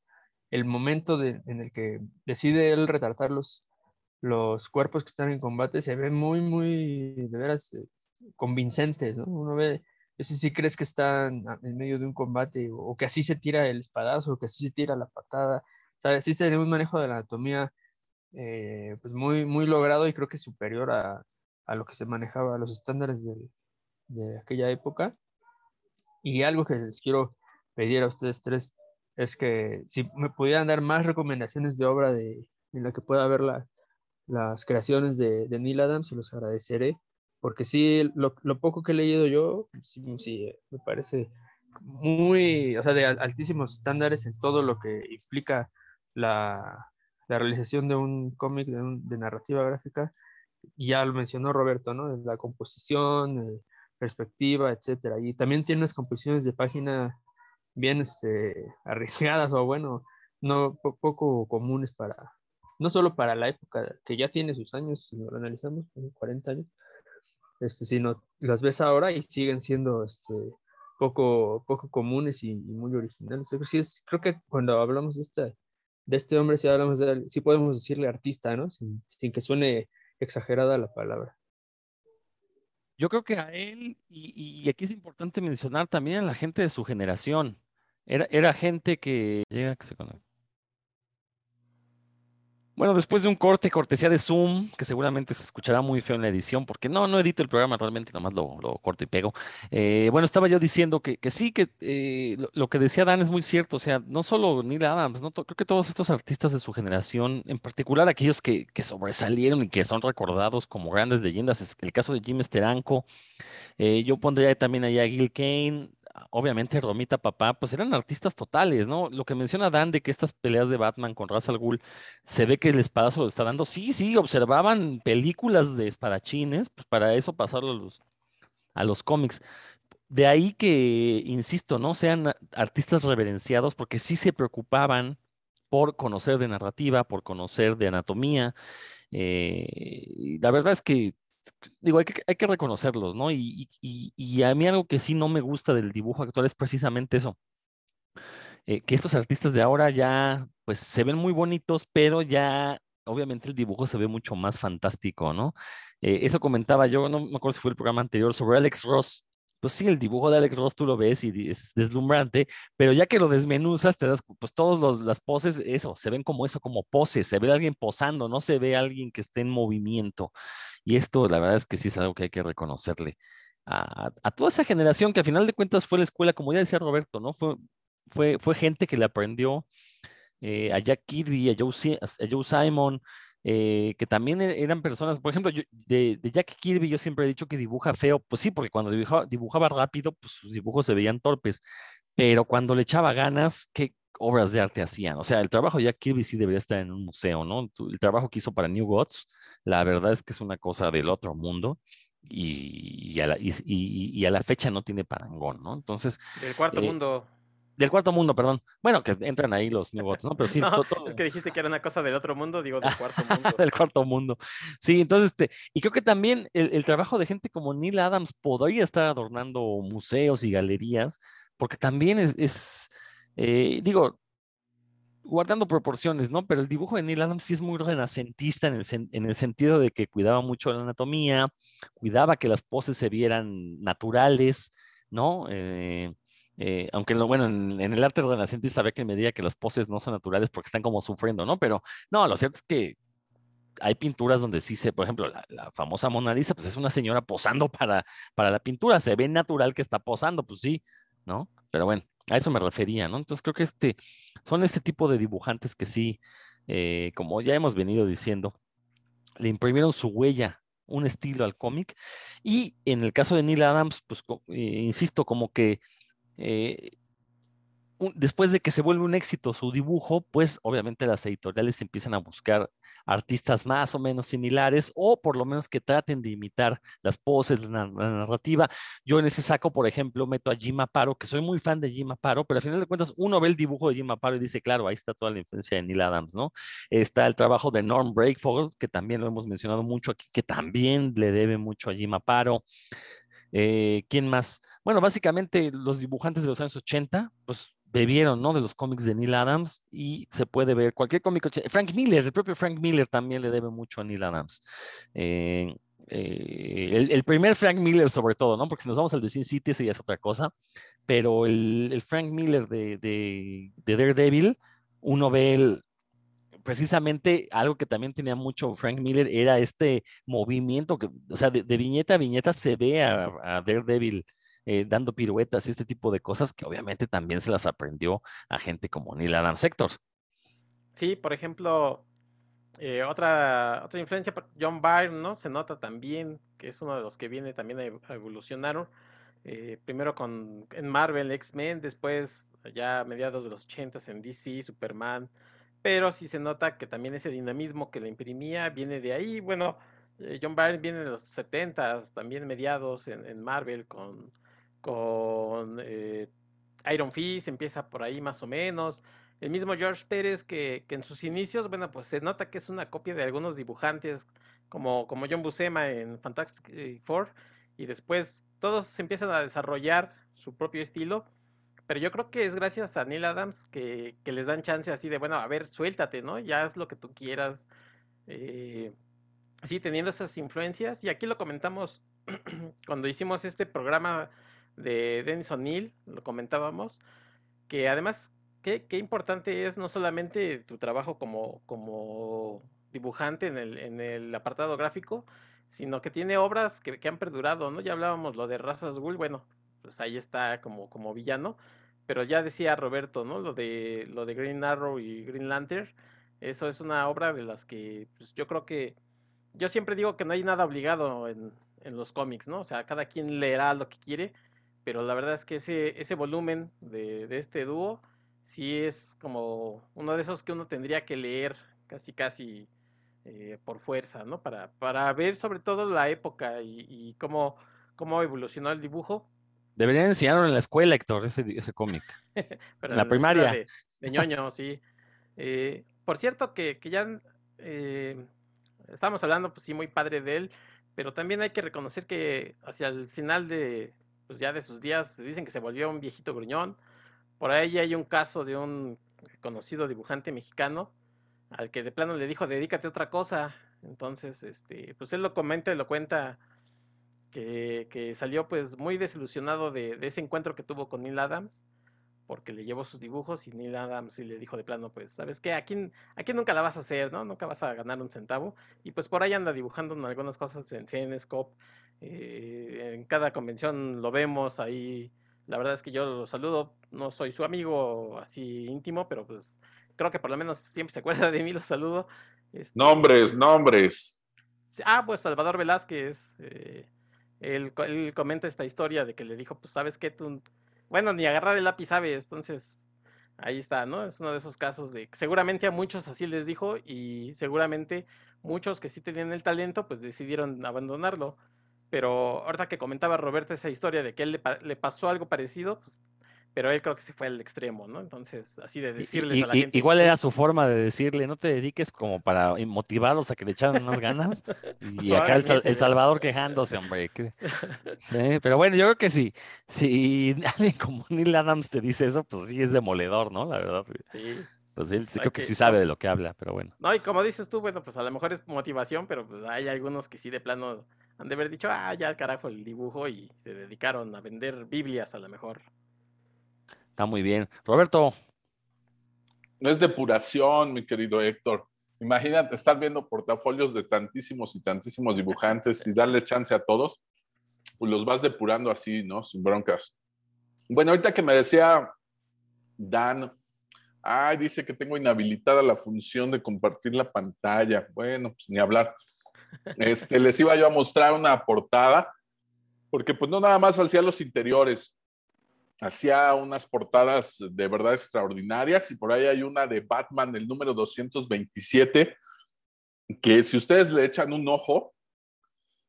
el momento de, en el que decide él retratar los, los cuerpos que están en combate se ve muy, muy, de veras, eh, convincentes, ¿no? Uno ve si sí crees que están en medio de un combate o, que así se tira el espadazo, o que así se tira la patada. O sea, sí tiene un manejo de la anatomía eh, pues muy, muy logrado y creo que superior a, a lo que se manejaba, a los estándares de, de, aquella época. Y algo que les quiero pedir a ustedes tres es que si me pudieran dar más recomendaciones de obra de, en la que pueda ver la, las creaciones de Neil Adams, se los agradeceré porque sí, lo, poco que he leído yo, sí, me parece muy, o sea, de altísimos estándares en todo lo que implica la, la realización de un cómic de, narrativa gráfica. Ya lo mencionó Roberto, ¿no? La composición, perspectiva, etcétera. Y también tiene unas composiciones de página bien este, arriesgadas o, bueno, no po poco comunes para, no solo para la época que ya tiene sus años, si lo analizamos, 40 años, este, sino las ves ahora y siguen siendo este, poco, poco comunes y, muy originales. Creo que cuando hablamos de este, de este hombre, sí, hablamos de sí podemos decirle artista, ¿no? Sin, que suene exagerada la palabra. Yo creo que a él, y, aquí es importante mencionar también a la gente de su generación. Era, era gente que llega que se conoce. Bueno, después de un corte, cortesía de Zoom, que seguramente se escuchará muy feo en la edición, porque no, no edito el programa realmente, nomás lo, corto y pego. Eh, bueno, estaba yo diciendo que, sí, que eh, lo, que decía Dan es muy cierto, o sea, no solo Neil Adams, ¿no? Creo que todos estos artistas de su generación, en particular aquellos que, que sobresalieron y que son recordados como grandes leyendas, es el caso de Jim Steranko, eh, yo pondría también allá a Gil Kane, obviamente Romita Papá, pues eran artistas totales, ¿no? Lo que menciona Dan de que estas peleas de Batman con Ra's al Ghul se ve que el espadazo lo está dando. Sí, sí, observaban películas de espadachines, pues para eso pasarlo a los, a los cómics. De ahí que, insisto, ¿no? Sean artistas reverenciados porque sí se preocupaban por conocer de narrativa, por conocer de anatomía. eh, la verdad es que, digo, hay que, hay que reconocerlos, ¿no? Y, y, y a mí algo que sí no me gusta del dibujo actual es precisamente eso eh, que estos artistas de ahora ya, pues se ven muy bonitos, pero ya, obviamente el dibujo se ve mucho más fantástico, ¿no? Eh, eso comentaba yo, no me acuerdo si fue el programa anterior, sobre Alex Ross. Pues sí, el dibujo de Alex Ross tú lo ves y es deslumbrante, pero ya que lo desmenuzas, te das, pues todas las poses, eso, se ven como eso, como poses, se ve a alguien posando, no se ve alguien que esté en movimiento. Y esto, la verdad es que sí es algo que hay que reconocerle a, toda esa generación que a final de cuentas fue la escuela, como ya decía Roberto, ¿no? Fue, fue, fue gente que le aprendió eh, a Jack Kirby, a Joe, Simon, eh, que también e- eran personas, por ejemplo, de, Jack Kirby yo siempre he dicho que dibuja feo, pues sí, porque cuando dibujaba, dibujaba rápido, pues sus dibujos se veían torpes, pero cuando le echaba ganas, qué obras de arte hacían. O sea, el trabajo de Jack Kirby sí debería estar en un museo, ¿no? El trabajo que hizo para New Gods, la verdad es que es una cosa del otro mundo. Y, y a la, y- y- a la fecha no tiene parangón, ¿no? Entonces, Del cuarto Eh, mundo. del cuarto mundo, perdón. Bueno, que entran ahí los New Gods, ¿no? Pero sí, No, to- todo- es que dijiste que era una cosa del otro mundo, digo del cuarto mundo. del cuarto mundo. Sí, entonces, este, y creo que también el, el trabajo de gente como Neil Adams podría estar adornando museos y galerías, porque también es, es, eh, digo, guardando proporciones, ¿no? Pero el dibujo de Neil Adams sí es muy renacentista en el, en el sentido de que cuidaba mucho la anatomía, cuidaba que las poses se vieran naturales, ¿no? Eh, eh, aunque lo, bueno, en, el arte renacentista había que me diga que las poses no son naturales porque están como sufriendo, ¿no? Pero no, lo cierto es que hay pinturas donde sí se, por ejemplo, la, la famosa Mona Lisa, pues es una señora posando para, para la pintura, se ve natural que está posando, pues sí, ¿no? Pero bueno, a eso me refería, ¿no? Entonces creo que este, son este tipo de dibujantes que sí, eh, como ya hemos venido diciendo, le imprimieron su huella, un estilo al cómic, y en el caso de Neil Adams, pues eh, insisto, como que eh, después de que se vuelve un éxito su dibujo, pues obviamente las editoriales empiezan a buscar artistas más o menos similares o por lo menos que traten de imitar las poses, la, la narrativa. Yo en ese saco, por ejemplo, meto a Jim Aparo, que soy muy fan de Jim Aparo, pero al final de cuentas uno ve el dibujo de Jim Aparo y dice, claro, ahí está toda la influencia de Neil Adams, ¿no? Está el trabajo de Norm Breakford, que también lo hemos mencionado mucho aquí, que también le debe mucho a Jim Aparo. Eh, ¿quién más? Bueno, básicamente los dibujantes de los años 80, pues bebieron, ¿no? De los cómics de Neil Adams y se puede ver cualquier cómic. Frank Miller, el propio Frank Miller también le debe mucho a Neil Adams. Eh, eh, el, primer Frank Miller sobre todo, ¿no? Porque si nos vamos al de Sin City, ese ya es otra cosa, pero el, Frank Miller de, de, de Daredevil, uno ve precisamente algo que también tenía mucho Frank Miller era este movimiento que, o sea, de, viñeta a viñeta se ve a Daredevil eh, dando piruetas y este tipo de cosas que obviamente también se las aprendió a gente como Neil Adams Sector. Sí, por ejemplo, eh, otra, otra influencia, John Byrne, ¿no? Se nota también que es uno de los que viene también a ev- a evolucionar. eh, primero con en Marvel, X-Men, después ya a mediados de los 80 en DC, Superman. Pero sí se nota que también ese dinamismo que le imprimía viene de ahí. Bueno, eh, John Byrne viene de los 70 también mediados en Marvel con, con eh, Iron Fist, empieza por ahí más o menos. El mismo George Pérez que, que en sus inicios, bueno, pues se nota que es una copia de algunos dibujantes como, como John Buscema en Fantastic Four y después todos se empiezan a desarrollar su propio estilo, pero yo creo que es gracias a Neil Adams que, que les dan chance así de, bueno, a ver, suéltate, ¿no? Ya haz lo que tú quieras. eh, sí, teniendo esas influencias, y aquí lo comentamos cuando hicimos este programa de Dennis O'Neill, lo comentábamos, que además qué, qué importante es no solamente tu trabajo como, como dibujante en el, en el apartado gráfico, sino que tiene obras que, que han perdurado, ¿no? Ya hablábamos lo de Razas Ghoul, bueno, pues ahí está como, como villano, pero ya decía Roberto, ¿no? Lo de, lo de Green Arrow y Green Lantern, eso es una obra de las que pues, yo creo que, yo siempre digo que no hay nada obligado en, en los cómics, ¿no? O sea, cada quien leerá lo que quiere, pero la verdad es que ese, ese volumen de, de este dúo sí es como uno de esos que uno tendría que leer casi casi eh, por fuerza, ¿no? Para, para ver sobre todo la época y, y cómo, cómo evolucionó el dibujo. Deberían enseñarlo en la escuela, Héctor, ese, ese cómic. En la primaria. De, de ñoño, sí. Eh, por cierto, que, que ya eh, estamos hablando, pues sí, muy padre de él, pero también hay que reconocer que hacia el final de, pues ya de sus días, dicen que se volvió un viejito gruñón. Por ahí hay un caso de un conocido dibujante mexicano al que de plano le dijo, dedícate a otra cosa. Entonces, este, pues él lo comenta y lo cuenta que, que salió pues muy desilusionado de, de ese encuentro que tuvo con Neil Adams porque le llevó sus dibujos y Neil Adams y le dijo de plano, pues, ¿sabes qué? Aquí, aquí nunca la vas a hacer, ¿no? Nunca vas a ganar un centavo. Y pues por ahí anda dibujando algunas cosas en CNScope. Eh, en cada convención lo vemos ahí. La verdad es que yo lo saludo, no soy su amigo así íntimo, pero pues creo que por lo menos siempre se acuerda de mí, lo saludo. Este, Nombres, nombres. Ah, pues Salvador Velázquez. eh, él, él comenta esta historia de que le dijo, pues, ¿sabes qué? Tú, bueno, ni agarrar el lápiz sabes. Entonces, ahí está, ¿no? Es uno de esos casos de seguramente a muchos así les dijo y seguramente muchos que sí tenían el talento, pues decidieron abandonarlo. Pero ahorita que comentaba Roberto esa historia de que él le, le pasó algo parecido, pues, pero él creo que se fue al extremo, ¿no? Entonces, así de decirles y- a la y- gente. igual era su forma de decirle, no te dediques como para motivarlos a que le echaran más ganas. Y acá el, el. Salvador quejándose, hombre. que- Sí, pero bueno, yo creo que sí. Si alguien como Neil Adams te dice eso, pues sí es demoledor, ¿no? La verdad. Sí. Pues él sí creo que que- sí sabe de lo que habla, pero bueno. No, y como dices tú, bueno, pues a lo mejor es motivación, pero pues hay algunos que sí de plano han de haber dicho, ah, ya al carajo el dibujo y se dedicaron a vender Biblias a lo mejor. Está muy bien. Roberto, No es depuración, mi querido Héctor. Imagínate estar viendo portafolios de tantísimos y tantísimos dibujantes y darle chance a todos, pues los vas depurando así, ¿no? Sin broncas. Bueno, ahorita que me decía Dan, ay, dice que tengo inhabilitada la función de compartir la pantalla. Bueno, pues ni hablar. Este, les iba yo a mostrar una portada, porque pues no nada más hacía los interiores, hacía unas portadas de verdad extraordinarias y por ahí hay una de Batman, el número 227, que si ustedes le echan un ojo,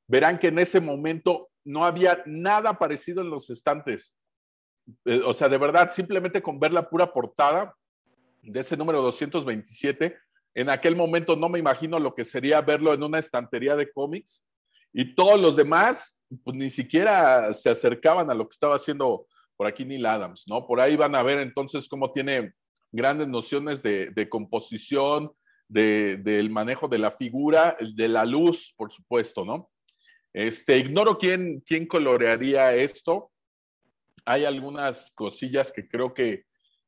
verán que en ese momento no había nada parecido en los estantes. Eh, o sea, de verdad, simplemente con ver la pura portada de ese número 227, en aquel momento no me imagino lo que sería verlo en una estantería de cómics y todos los demás, pues ni siquiera se acercaban a lo que estaba haciendo por aquí Neil Adams, ¿no? Por ahí van a ver entonces cómo tiene grandes nociones de, composición, de, del manejo de la figura, de la luz, por supuesto, ¿no? Este, ignoro quién, quién colorearía esto. Hay algunas cosillas que creo que,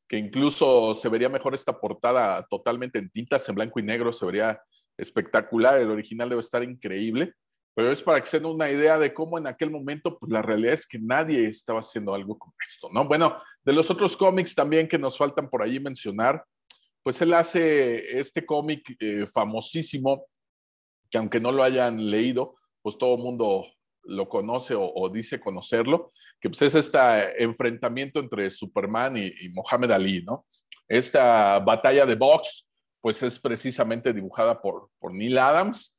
que incluso se vería mejor esta portada totalmente en tintas, en blanco y negro, se vería espectacular. El original debe estar increíble pero es para que se den una idea de cómo en aquel momento, pues la realidad es que nadie estaba haciendo algo como esto, ¿no? Bueno, de los otros cómics también que nos faltan por allí mencionar, pues él hace este cómic eh, famosísimo, que aunque no lo hayan leído, pues todo el mundo lo conoce o, o, dice conocerlo, que pues es este enfrentamiento entre Superman y, y Mohamed Ali, ¿no? Esta batalla de box, pues es precisamente dibujada por, por Neil Adams,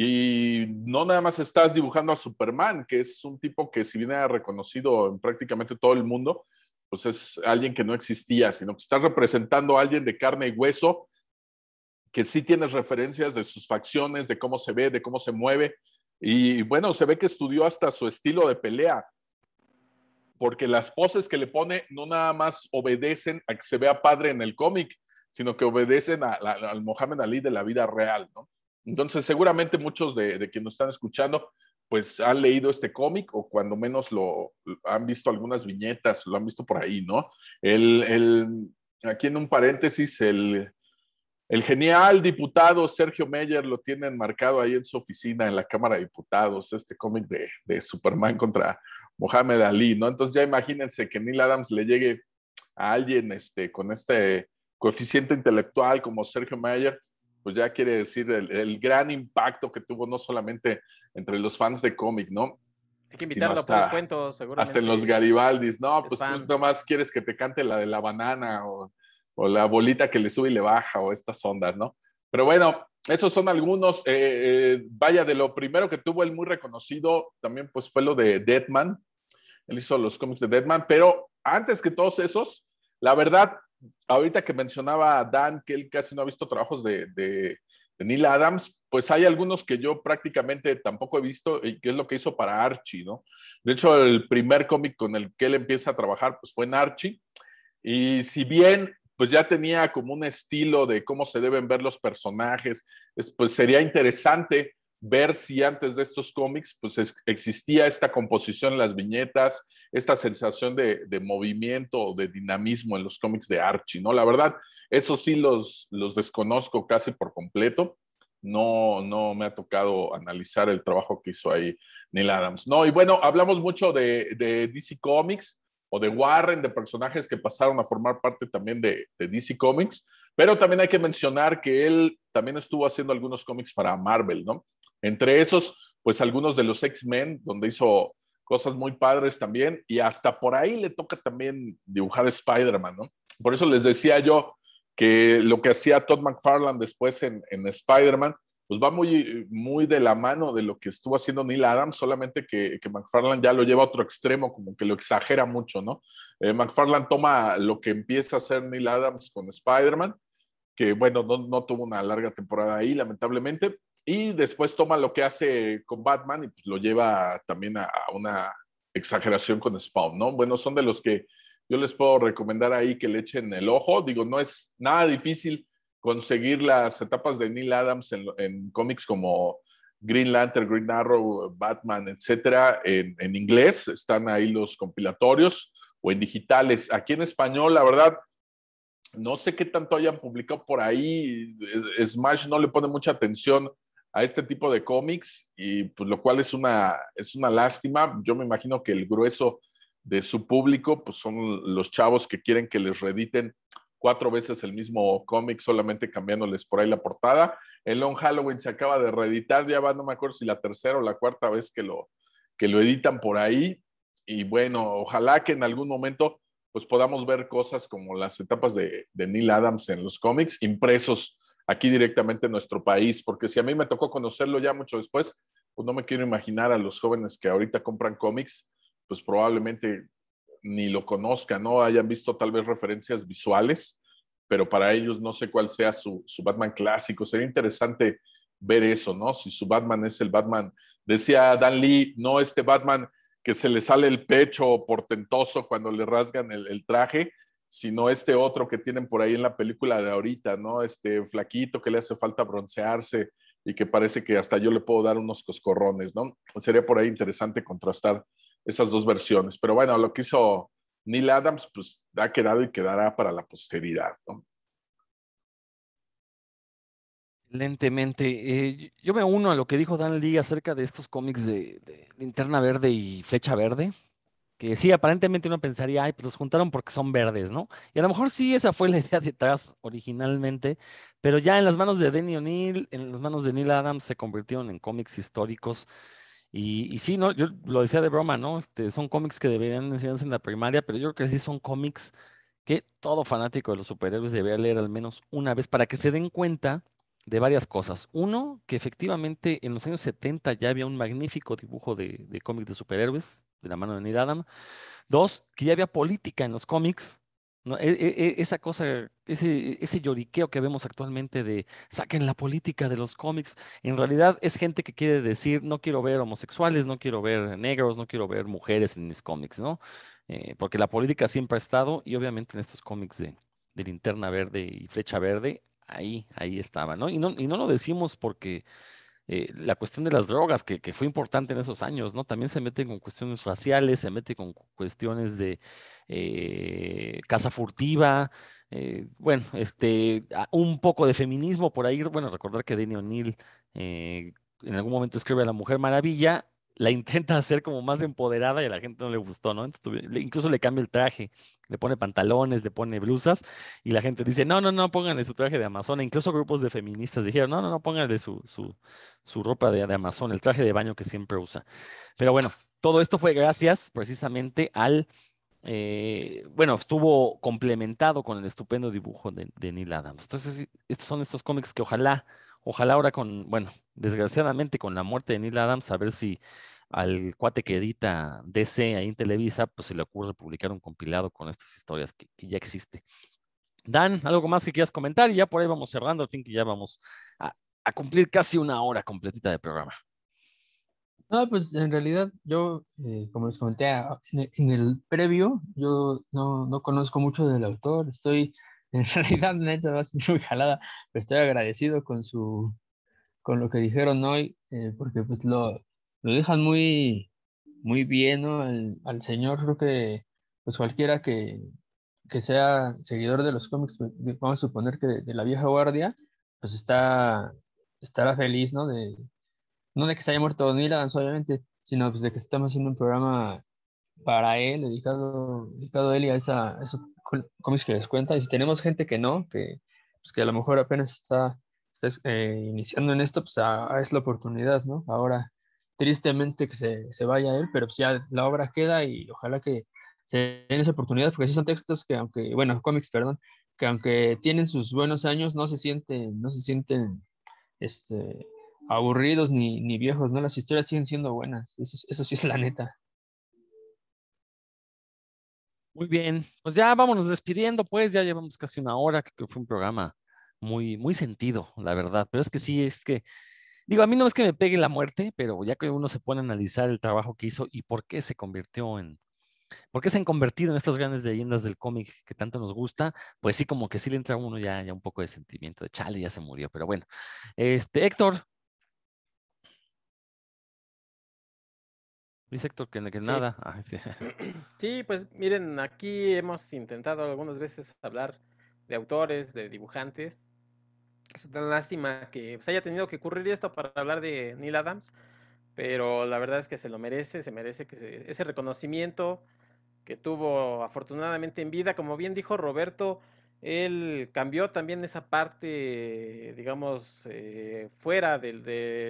y no nada más estás dibujando a Superman, que es un tipo que si bien era reconocido en prácticamente todo el mundo, pues es alguien que no existía, sino que estás representando a alguien de carne y hueso, que sí tienes referencias de sus facciones, de cómo se ve, de cómo se mueve. Y bueno, se ve que estudió hasta su estilo de pelea, porque las poses que le pone no nada más obedecen a que se vea padre en el cómic, sino que obedecen al Mohamed Ali de la vida real, ¿no? Entonces, seguramente muchos de, de quienes nos están escuchando, pues han leído este cómic o cuando menos lo han visto algunas viñetas, lo han visto por ahí, ¿no? El, aquí en un paréntesis, el, genial diputado Sergio Meyer lo tienen marcado ahí en su oficina en la Cámara de Diputados, este cómic de, Superman contra Mohamed Ali, ¿no? Entonces ya imagínense que Neil Adams le llegue a alguien este, con este coeficiente intelectual como Sergio Mayer, pues ya quiere decir el, gran impacto que tuvo no solamente entre los fans de cómic, ¿no? Hay que invitarlo a los cuentos, seguramente. Hasta en los Garibaldis, no, pues tú nomás quieres que te cante la de la banana o, o, la bolita que le sube y le baja o estas ondas, ¿no? Pero bueno, esos son algunos. Eh, eh, vaya, de lo primero que tuvo él muy reconocido también pues fue lo de Deadman. Él hizo los cómics de Deadman, pero antes que todos esos, la verdad, ahorita que mencionaba a Dan que él casi no ha visto trabajos de, Neil Adams, pues hay algunos que yo prácticamente tampoco he visto y que es lo que hizo para Archie, ¿no? De hecho, el primer cómic con el que él empieza a trabajar, pues fue en Archie. Y si bien pues ya tenía como un estilo de cómo se deben ver los personajes, pues sería interesante ver si antes de estos cómics pues existía esta composición en las viñetas, esta sensación de, de movimiento, de dinamismo en los cómics de Archie, ¿no? La verdad, eso sí los, los desconozco casi por completo. No, no me ha tocado analizar el trabajo que hizo ahí Neil Adams. No, y bueno, hablamos mucho de, de DC Comics o de Warren, de personajes que pasaron a formar parte también de, de DC Comics, pero también hay que mencionar que él también estuvo haciendo algunos cómics para Marvel, ¿no? Entre esos, pues algunos de los X-Men, donde hizo cosas muy padres también, y hasta por ahí le toca también dibujar Spider-Man, ¿no? Por eso les decía yo que lo que hacía Todd McFarlane después en, Spider-Man, pues va muy, muy de la mano de lo que estuvo haciendo Neil Adams, solamente que, que McFarlane ya lo lleva a otro extremo, como que lo exagera mucho, ¿no? Eh, McFarlane toma lo que empieza a hacer Neil Adams con Spider-Man, que bueno, no, no, tuvo una larga temporada ahí, lamentablemente, y después toma lo que hace con Batman y pues lo lleva también a, una exageración con Spawn, ¿no? Bueno, son de los que yo les puedo recomendar ahí que le echen el ojo. Digo, no es nada difícil conseguir las etapas de Neil Adams en, cómics como Green Lantern, Green Arrow, Batman, etcétera, en, en, inglés. Están ahí los compilatorios o en digitales. Aquí en español, la verdad, no sé qué tanto hayan publicado por ahí. Smash no le pone mucha atención a este tipo de cómics y pues lo cual es una, es una lástima. Yo me imagino que el grueso de su público pues son los chavos que quieren que les reediten cuatro veces el mismo cómic solamente cambiándoles por ahí la portada. El Long Halloween se acaba de reeditar, ya va, no me acuerdo si la tercera o la cuarta vez que lo, que lo editan por ahí. Y bueno, ojalá que en algún momento pues podamos ver cosas como las etapas de, Neil Adams en los cómics impresos aquí directamente en nuestro país, porque si a mí me tocó conocerlo ya mucho después, pues no me quiero imaginar a los jóvenes que ahorita compran cómics, pues probablemente ni lo conozcan, no hayan visto tal vez referencias visuales, pero para ellos no sé cuál sea su, su Batman clásico. Sería interesante ver eso, ¿no? Si su Batman es el Batman, decía Dan Lee, no este Batman que se le sale el pecho portentoso cuando le rasgan el, traje, sino este otro que tienen por ahí en la película de ahorita, ¿no? Este flaquito que le hace falta broncearse y que parece que hasta yo le puedo dar unos coscorrones, ¿no? Sería por ahí interesante contrastar esas dos versiones. Pero bueno, lo que hizo Neil Adams, pues ha quedado y quedará para la posteridad, ¿no? Excelentemente. Eh, yo me uno a lo que dijo Dan Lee acerca de estos cómics de, Linterna Verde y Flecha Verde que sí, aparentemente uno pensaría, ay, pues los juntaron porque son verdes, ¿no? Y a lo mejor sí, esa fue la idea detrás originalmente, pero ya en las manos de Denny O'Neill, en las manos de Neil Adams, se convirtieron en cómics históricos. Y, y, sí, ¿no? Yo lo decía de broma, ¿no? Este, son cómics que deberían enseñarse en la primaria, pero yo creo que sí son cómics que todo fanático de los superhéroes debería leer al menos una vez para que se den cuenta de varias cosas. Uno, que efectivamente en los años 70 ya había un magnífico dibujo de, de cómics de superhéroes, de la mano de Neil Adam. Dos, que ya había política en los cómics. ¿no? E, e, e, esa cosa, ese, ese lloriqueo que vemos actualmente de saquen la política de los cómics, en realidad es gente que quiere decir no quiero ver homosexuales, no quiero ver negros, no quiero ver mujeres en mis cómics, ¿no? Eh, porque la política siempre ha estado y obviamente en estos cómics de, de linterna verde y flecha verde, ahí, ahí estaba, ¿no? Y, ¿no? y no lo decimos porque eh, la cuestión de las drogas, que, fue importante en esos años, ¿no? También se mete con cuestiones raciales, se mete con cuestiones de eh, casa furtiva, eh, bueno, este, un poco de feminismo por ahí, bueno, recordar que Danny O'Neill en algún momento escribe a la Mujer Maravilla, la intenta hacer como más empoderada y a la gente no le gustó, ¿no? incluso le cambia el traje, le pone pantalones, le pone blusas y la gente dice, no, no, no, pónganle su traje de Amazon. incluso grupos de feministas dijeron, no, no, no, pónganle su, su, su ropa de, de Amazon, el traje de baño que siempre usa. Pero bueno, todo esto fue gracias precisamente al, eh, bueno, estuvo complementado con el estupendo dibujo de, de Neil Adams. Entonces, estos son estos cómics que ojalá Ojalá ahora con, bueno, desgraciadamente con la muerte de Neil Adams, a ver si al cuate que edita DC ahí en Televisa, pues se le ocurre publicar un compilado con estas historias que, ya existe. Dan, ¿algo más que quieras comentar? Y ya por ahí vamos cerrando, al fin que ya vamos a, cumplir casi una hora completita de programa. No, pues en realidad yo, eh, como les comenté en el previo, yo no, no conozco mucho del autor, estoy en realidad, neta, va a ser muy jalada, pero estoy agradecido con su, con lo que dijeron hoy, eh, porque pues lo, lo dejan muy, muy bien, ¿no? Al, señor, creo que, pues cualquiera que, que sea seguidor de los cómics, pues, vamos a suponer que de, la vieja guardia, pues está, estará feliz, ¿no? De, no de que se haya muerto Neil Adams, obviamente, sino pues de que estamos haciendo un programa para él, dedicado, dedicado a él y a esa, cómics que les cuenta. Y si tenemos gente que no, que, pues que a lo mejor apenas está, está eh, iniciando en esto, pues ah, es la oportunidad, ¿no? Ahora, tristemente que se, se, vaya él, pero pues ya la obra queda y ojalá que se den esa oportunidad, porque sí son textos que aunque, bueno, cómics, perdón, que aunque tienen sus buenos años, no se sienten, no se sienten, este, aburridos ni, ni viejos, ¿no? Las historias siguen siendo buenas, eso, eso sí es la neta. Muy bien, pues ya vámonos despidiendo, pues ya llevamos casi una hora, que fue un programa muy, muy sentido, la verdad, pero es que sí, es que, digo, a mí no es que me pegue la muerte, pero ya que uno se pone a analizar el trabajo que hizo y por qué se convirtió en, por qué se han convertido en estas grandes leyendas del cómic que tanto nos gusta, pues sí, como que sí le entra a uno ya, ya un poco de sentimiento de chale, ya se murió, pero bueno, este, Héctor, Dice Héctor que, nada. Ah, sí. pues miren, aquí hemos intentado algunas veces hablar de autores, de dibujantes. Es una lástima que se pues, haya tenido que ocurrir esto para hablar de Neil Adams, pero la verdad es que se lo merece, se merece que ese reconocimiento que tuvo afortunadamente en vida. Como bien dijo Roberto, él cambió también esa parte, digamos, eh, fuera de,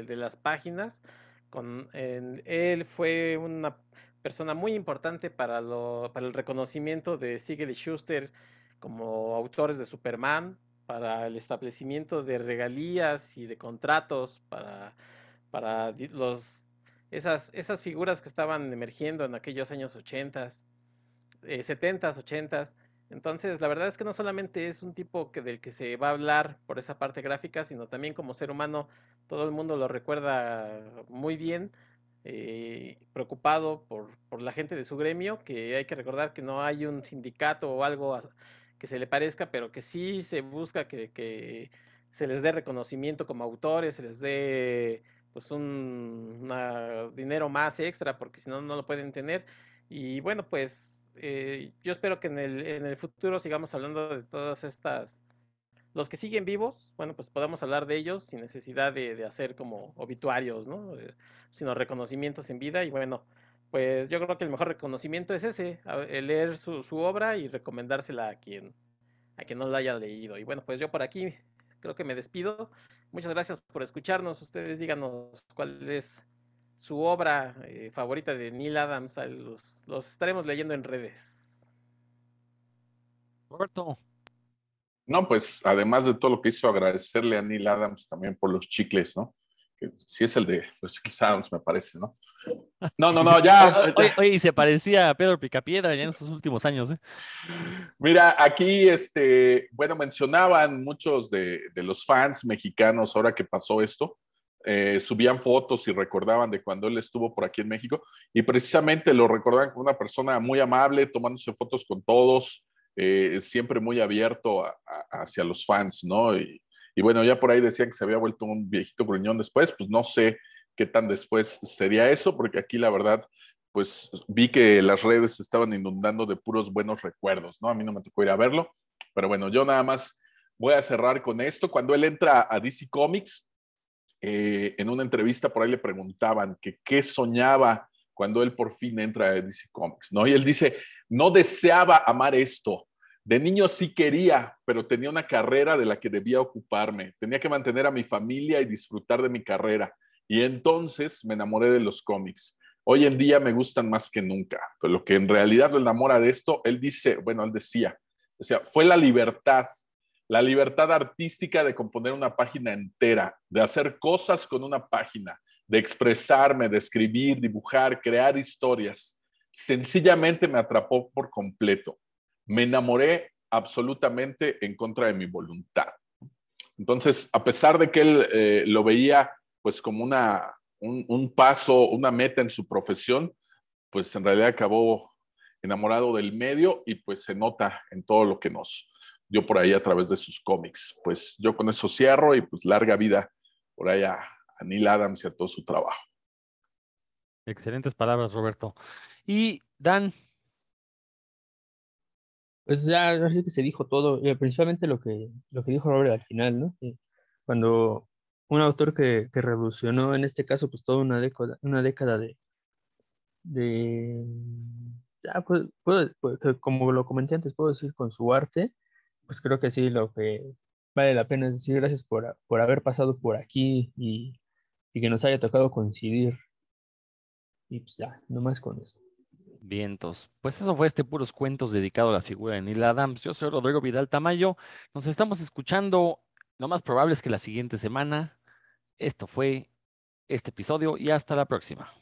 de las páginas con, él fue una persona muy importante para, lo, para el reconocimiento de Siegel y Schuster como autores de Superman, para el establecimiento de regalías y de contratos para, para esas, esas figuras que estaban emergiendo en aquellos años 80, eh, 70, 80. Entonces, la verdad es que no solamente es un tipo que, del que se va a hablar por esa parte gráfica, sino también como ser humano todo el mundo lo recuerda muy bien, eh, preocupado por, la gente de su gremio, que hay que recordar que no hay un sindicato o algo que se le parezca, pero que sí se busca que, se les dé reconocimiento como autores, se les dé pues un dinero más extra, porque si no, no lo pueden tener. Y bueno, pues eh, yo espero que en el, en el futuro sigamos hablando de todas estas los que siguen vivos, bueno, pues podemos hablar de ellos sin necesidad de, hacer como obituarios, ¿no? Eh, sino reconocimientos en vida. Y bueno, pues yo creo que el mejor reconocimiento es ese, leer su, obra y recomendársela a quien, a quien no la haya leído. Y bueno, pues yo por aquí creo que me despido. Muchas gracias por escucharnos. Ustedes díganos cuál es su obra eh, favorita de Neil Adams. Los, los estaremos leyendo en redes. Roberto. No, pues además de todo lo que hizo, agradecerle a Neil Adams también por los chicles, ¿no? Que sí es el de los chicles Adams, me parece, ¿no? No, no, no, ya. Oye, y se parecía a Pedro Picapiedra ya en sus últimos años, ¿eh? Mira, aquí, este, bueno, mencionaban muchos de, los fans mexicanos ahora que pasó esto. Eh, subían fotos y recordaban de cuando él estuvo por aquí en México y precisamente lo recordaban como una persona muy amable, tomándose fotos con todos, eh, siempre muy abierto hacia los fans, ¿no? Y, Y bueno, ya por ahí decían que se había vuelto un viejito gruñón después, pues no sé qué tan después sería eso, porque aquí la verdad, pues vi que las redes estaban inundando de puros buenos recuerdos, ¿no? A mí no me tocó ir a verlo, pero bueno, yo nada más voy a cerrar con esto. Cuando él entra a DC Comics, eh, en una entrevista por ahí le preguntaban que qué soñaba cuando él por fin entra a DC Comics, ¿no? Y él dice, no deseaba amar esto. De niño sí quería, pero tenía una carrera de la que debía ocuparme. Tenía que mantener a mi familia y disfrutar de mi carrera. Y entonces me enamoré de los cómics. Hoy en día me gustan más que nunca, pero lo que en realidad lo enamora de esto, él dice, bueno, él decía, decía, fue la libertad, la libertad artística de componer una página entera, de hacer cosas con una página, de expresarme, de escribir, dibujar, crear historias. Sencillamente me atrapó por completo. Me enamoré absolutamente en contra de mi voluntad. Entonces, a pesar de que él eh, lo veía pues como una, un, un paso, una meta en su profesión, pues en realidad acabó enamorado del medio y pues se nota en todo lo que nos, dio por ahí a través de sus cómics. Pues yo con eso cierro y pues larga vida por ahí a, Neil Adams y a todo su trabajo. Excelentes palabras, Roberto. Y Dan. Pues ya así que se dijo todo, eh, principalmente lo que, lo que dijo Robert al final, ¿no? cuando un autor que, que, revolucionó en este caso pues toda una década, una década de, de ya, pues, como lo comenté antes, puedo decir con su arte, pues creo que sí, lo que vale la pena es decir gracias por, por haber pasado por aquí y, que nos haya tocado coincidir. Y pues ya, nomás con eso. Vientos. Pues eso fue este puros cuentos dedicado a la figura de Neil Adams. Yo soy Rodrigo Vidal Tamayo. Nos estamos escuchando. Lo más probable es que la siguiente semana. Esto fue este episodio y hasta la próxima.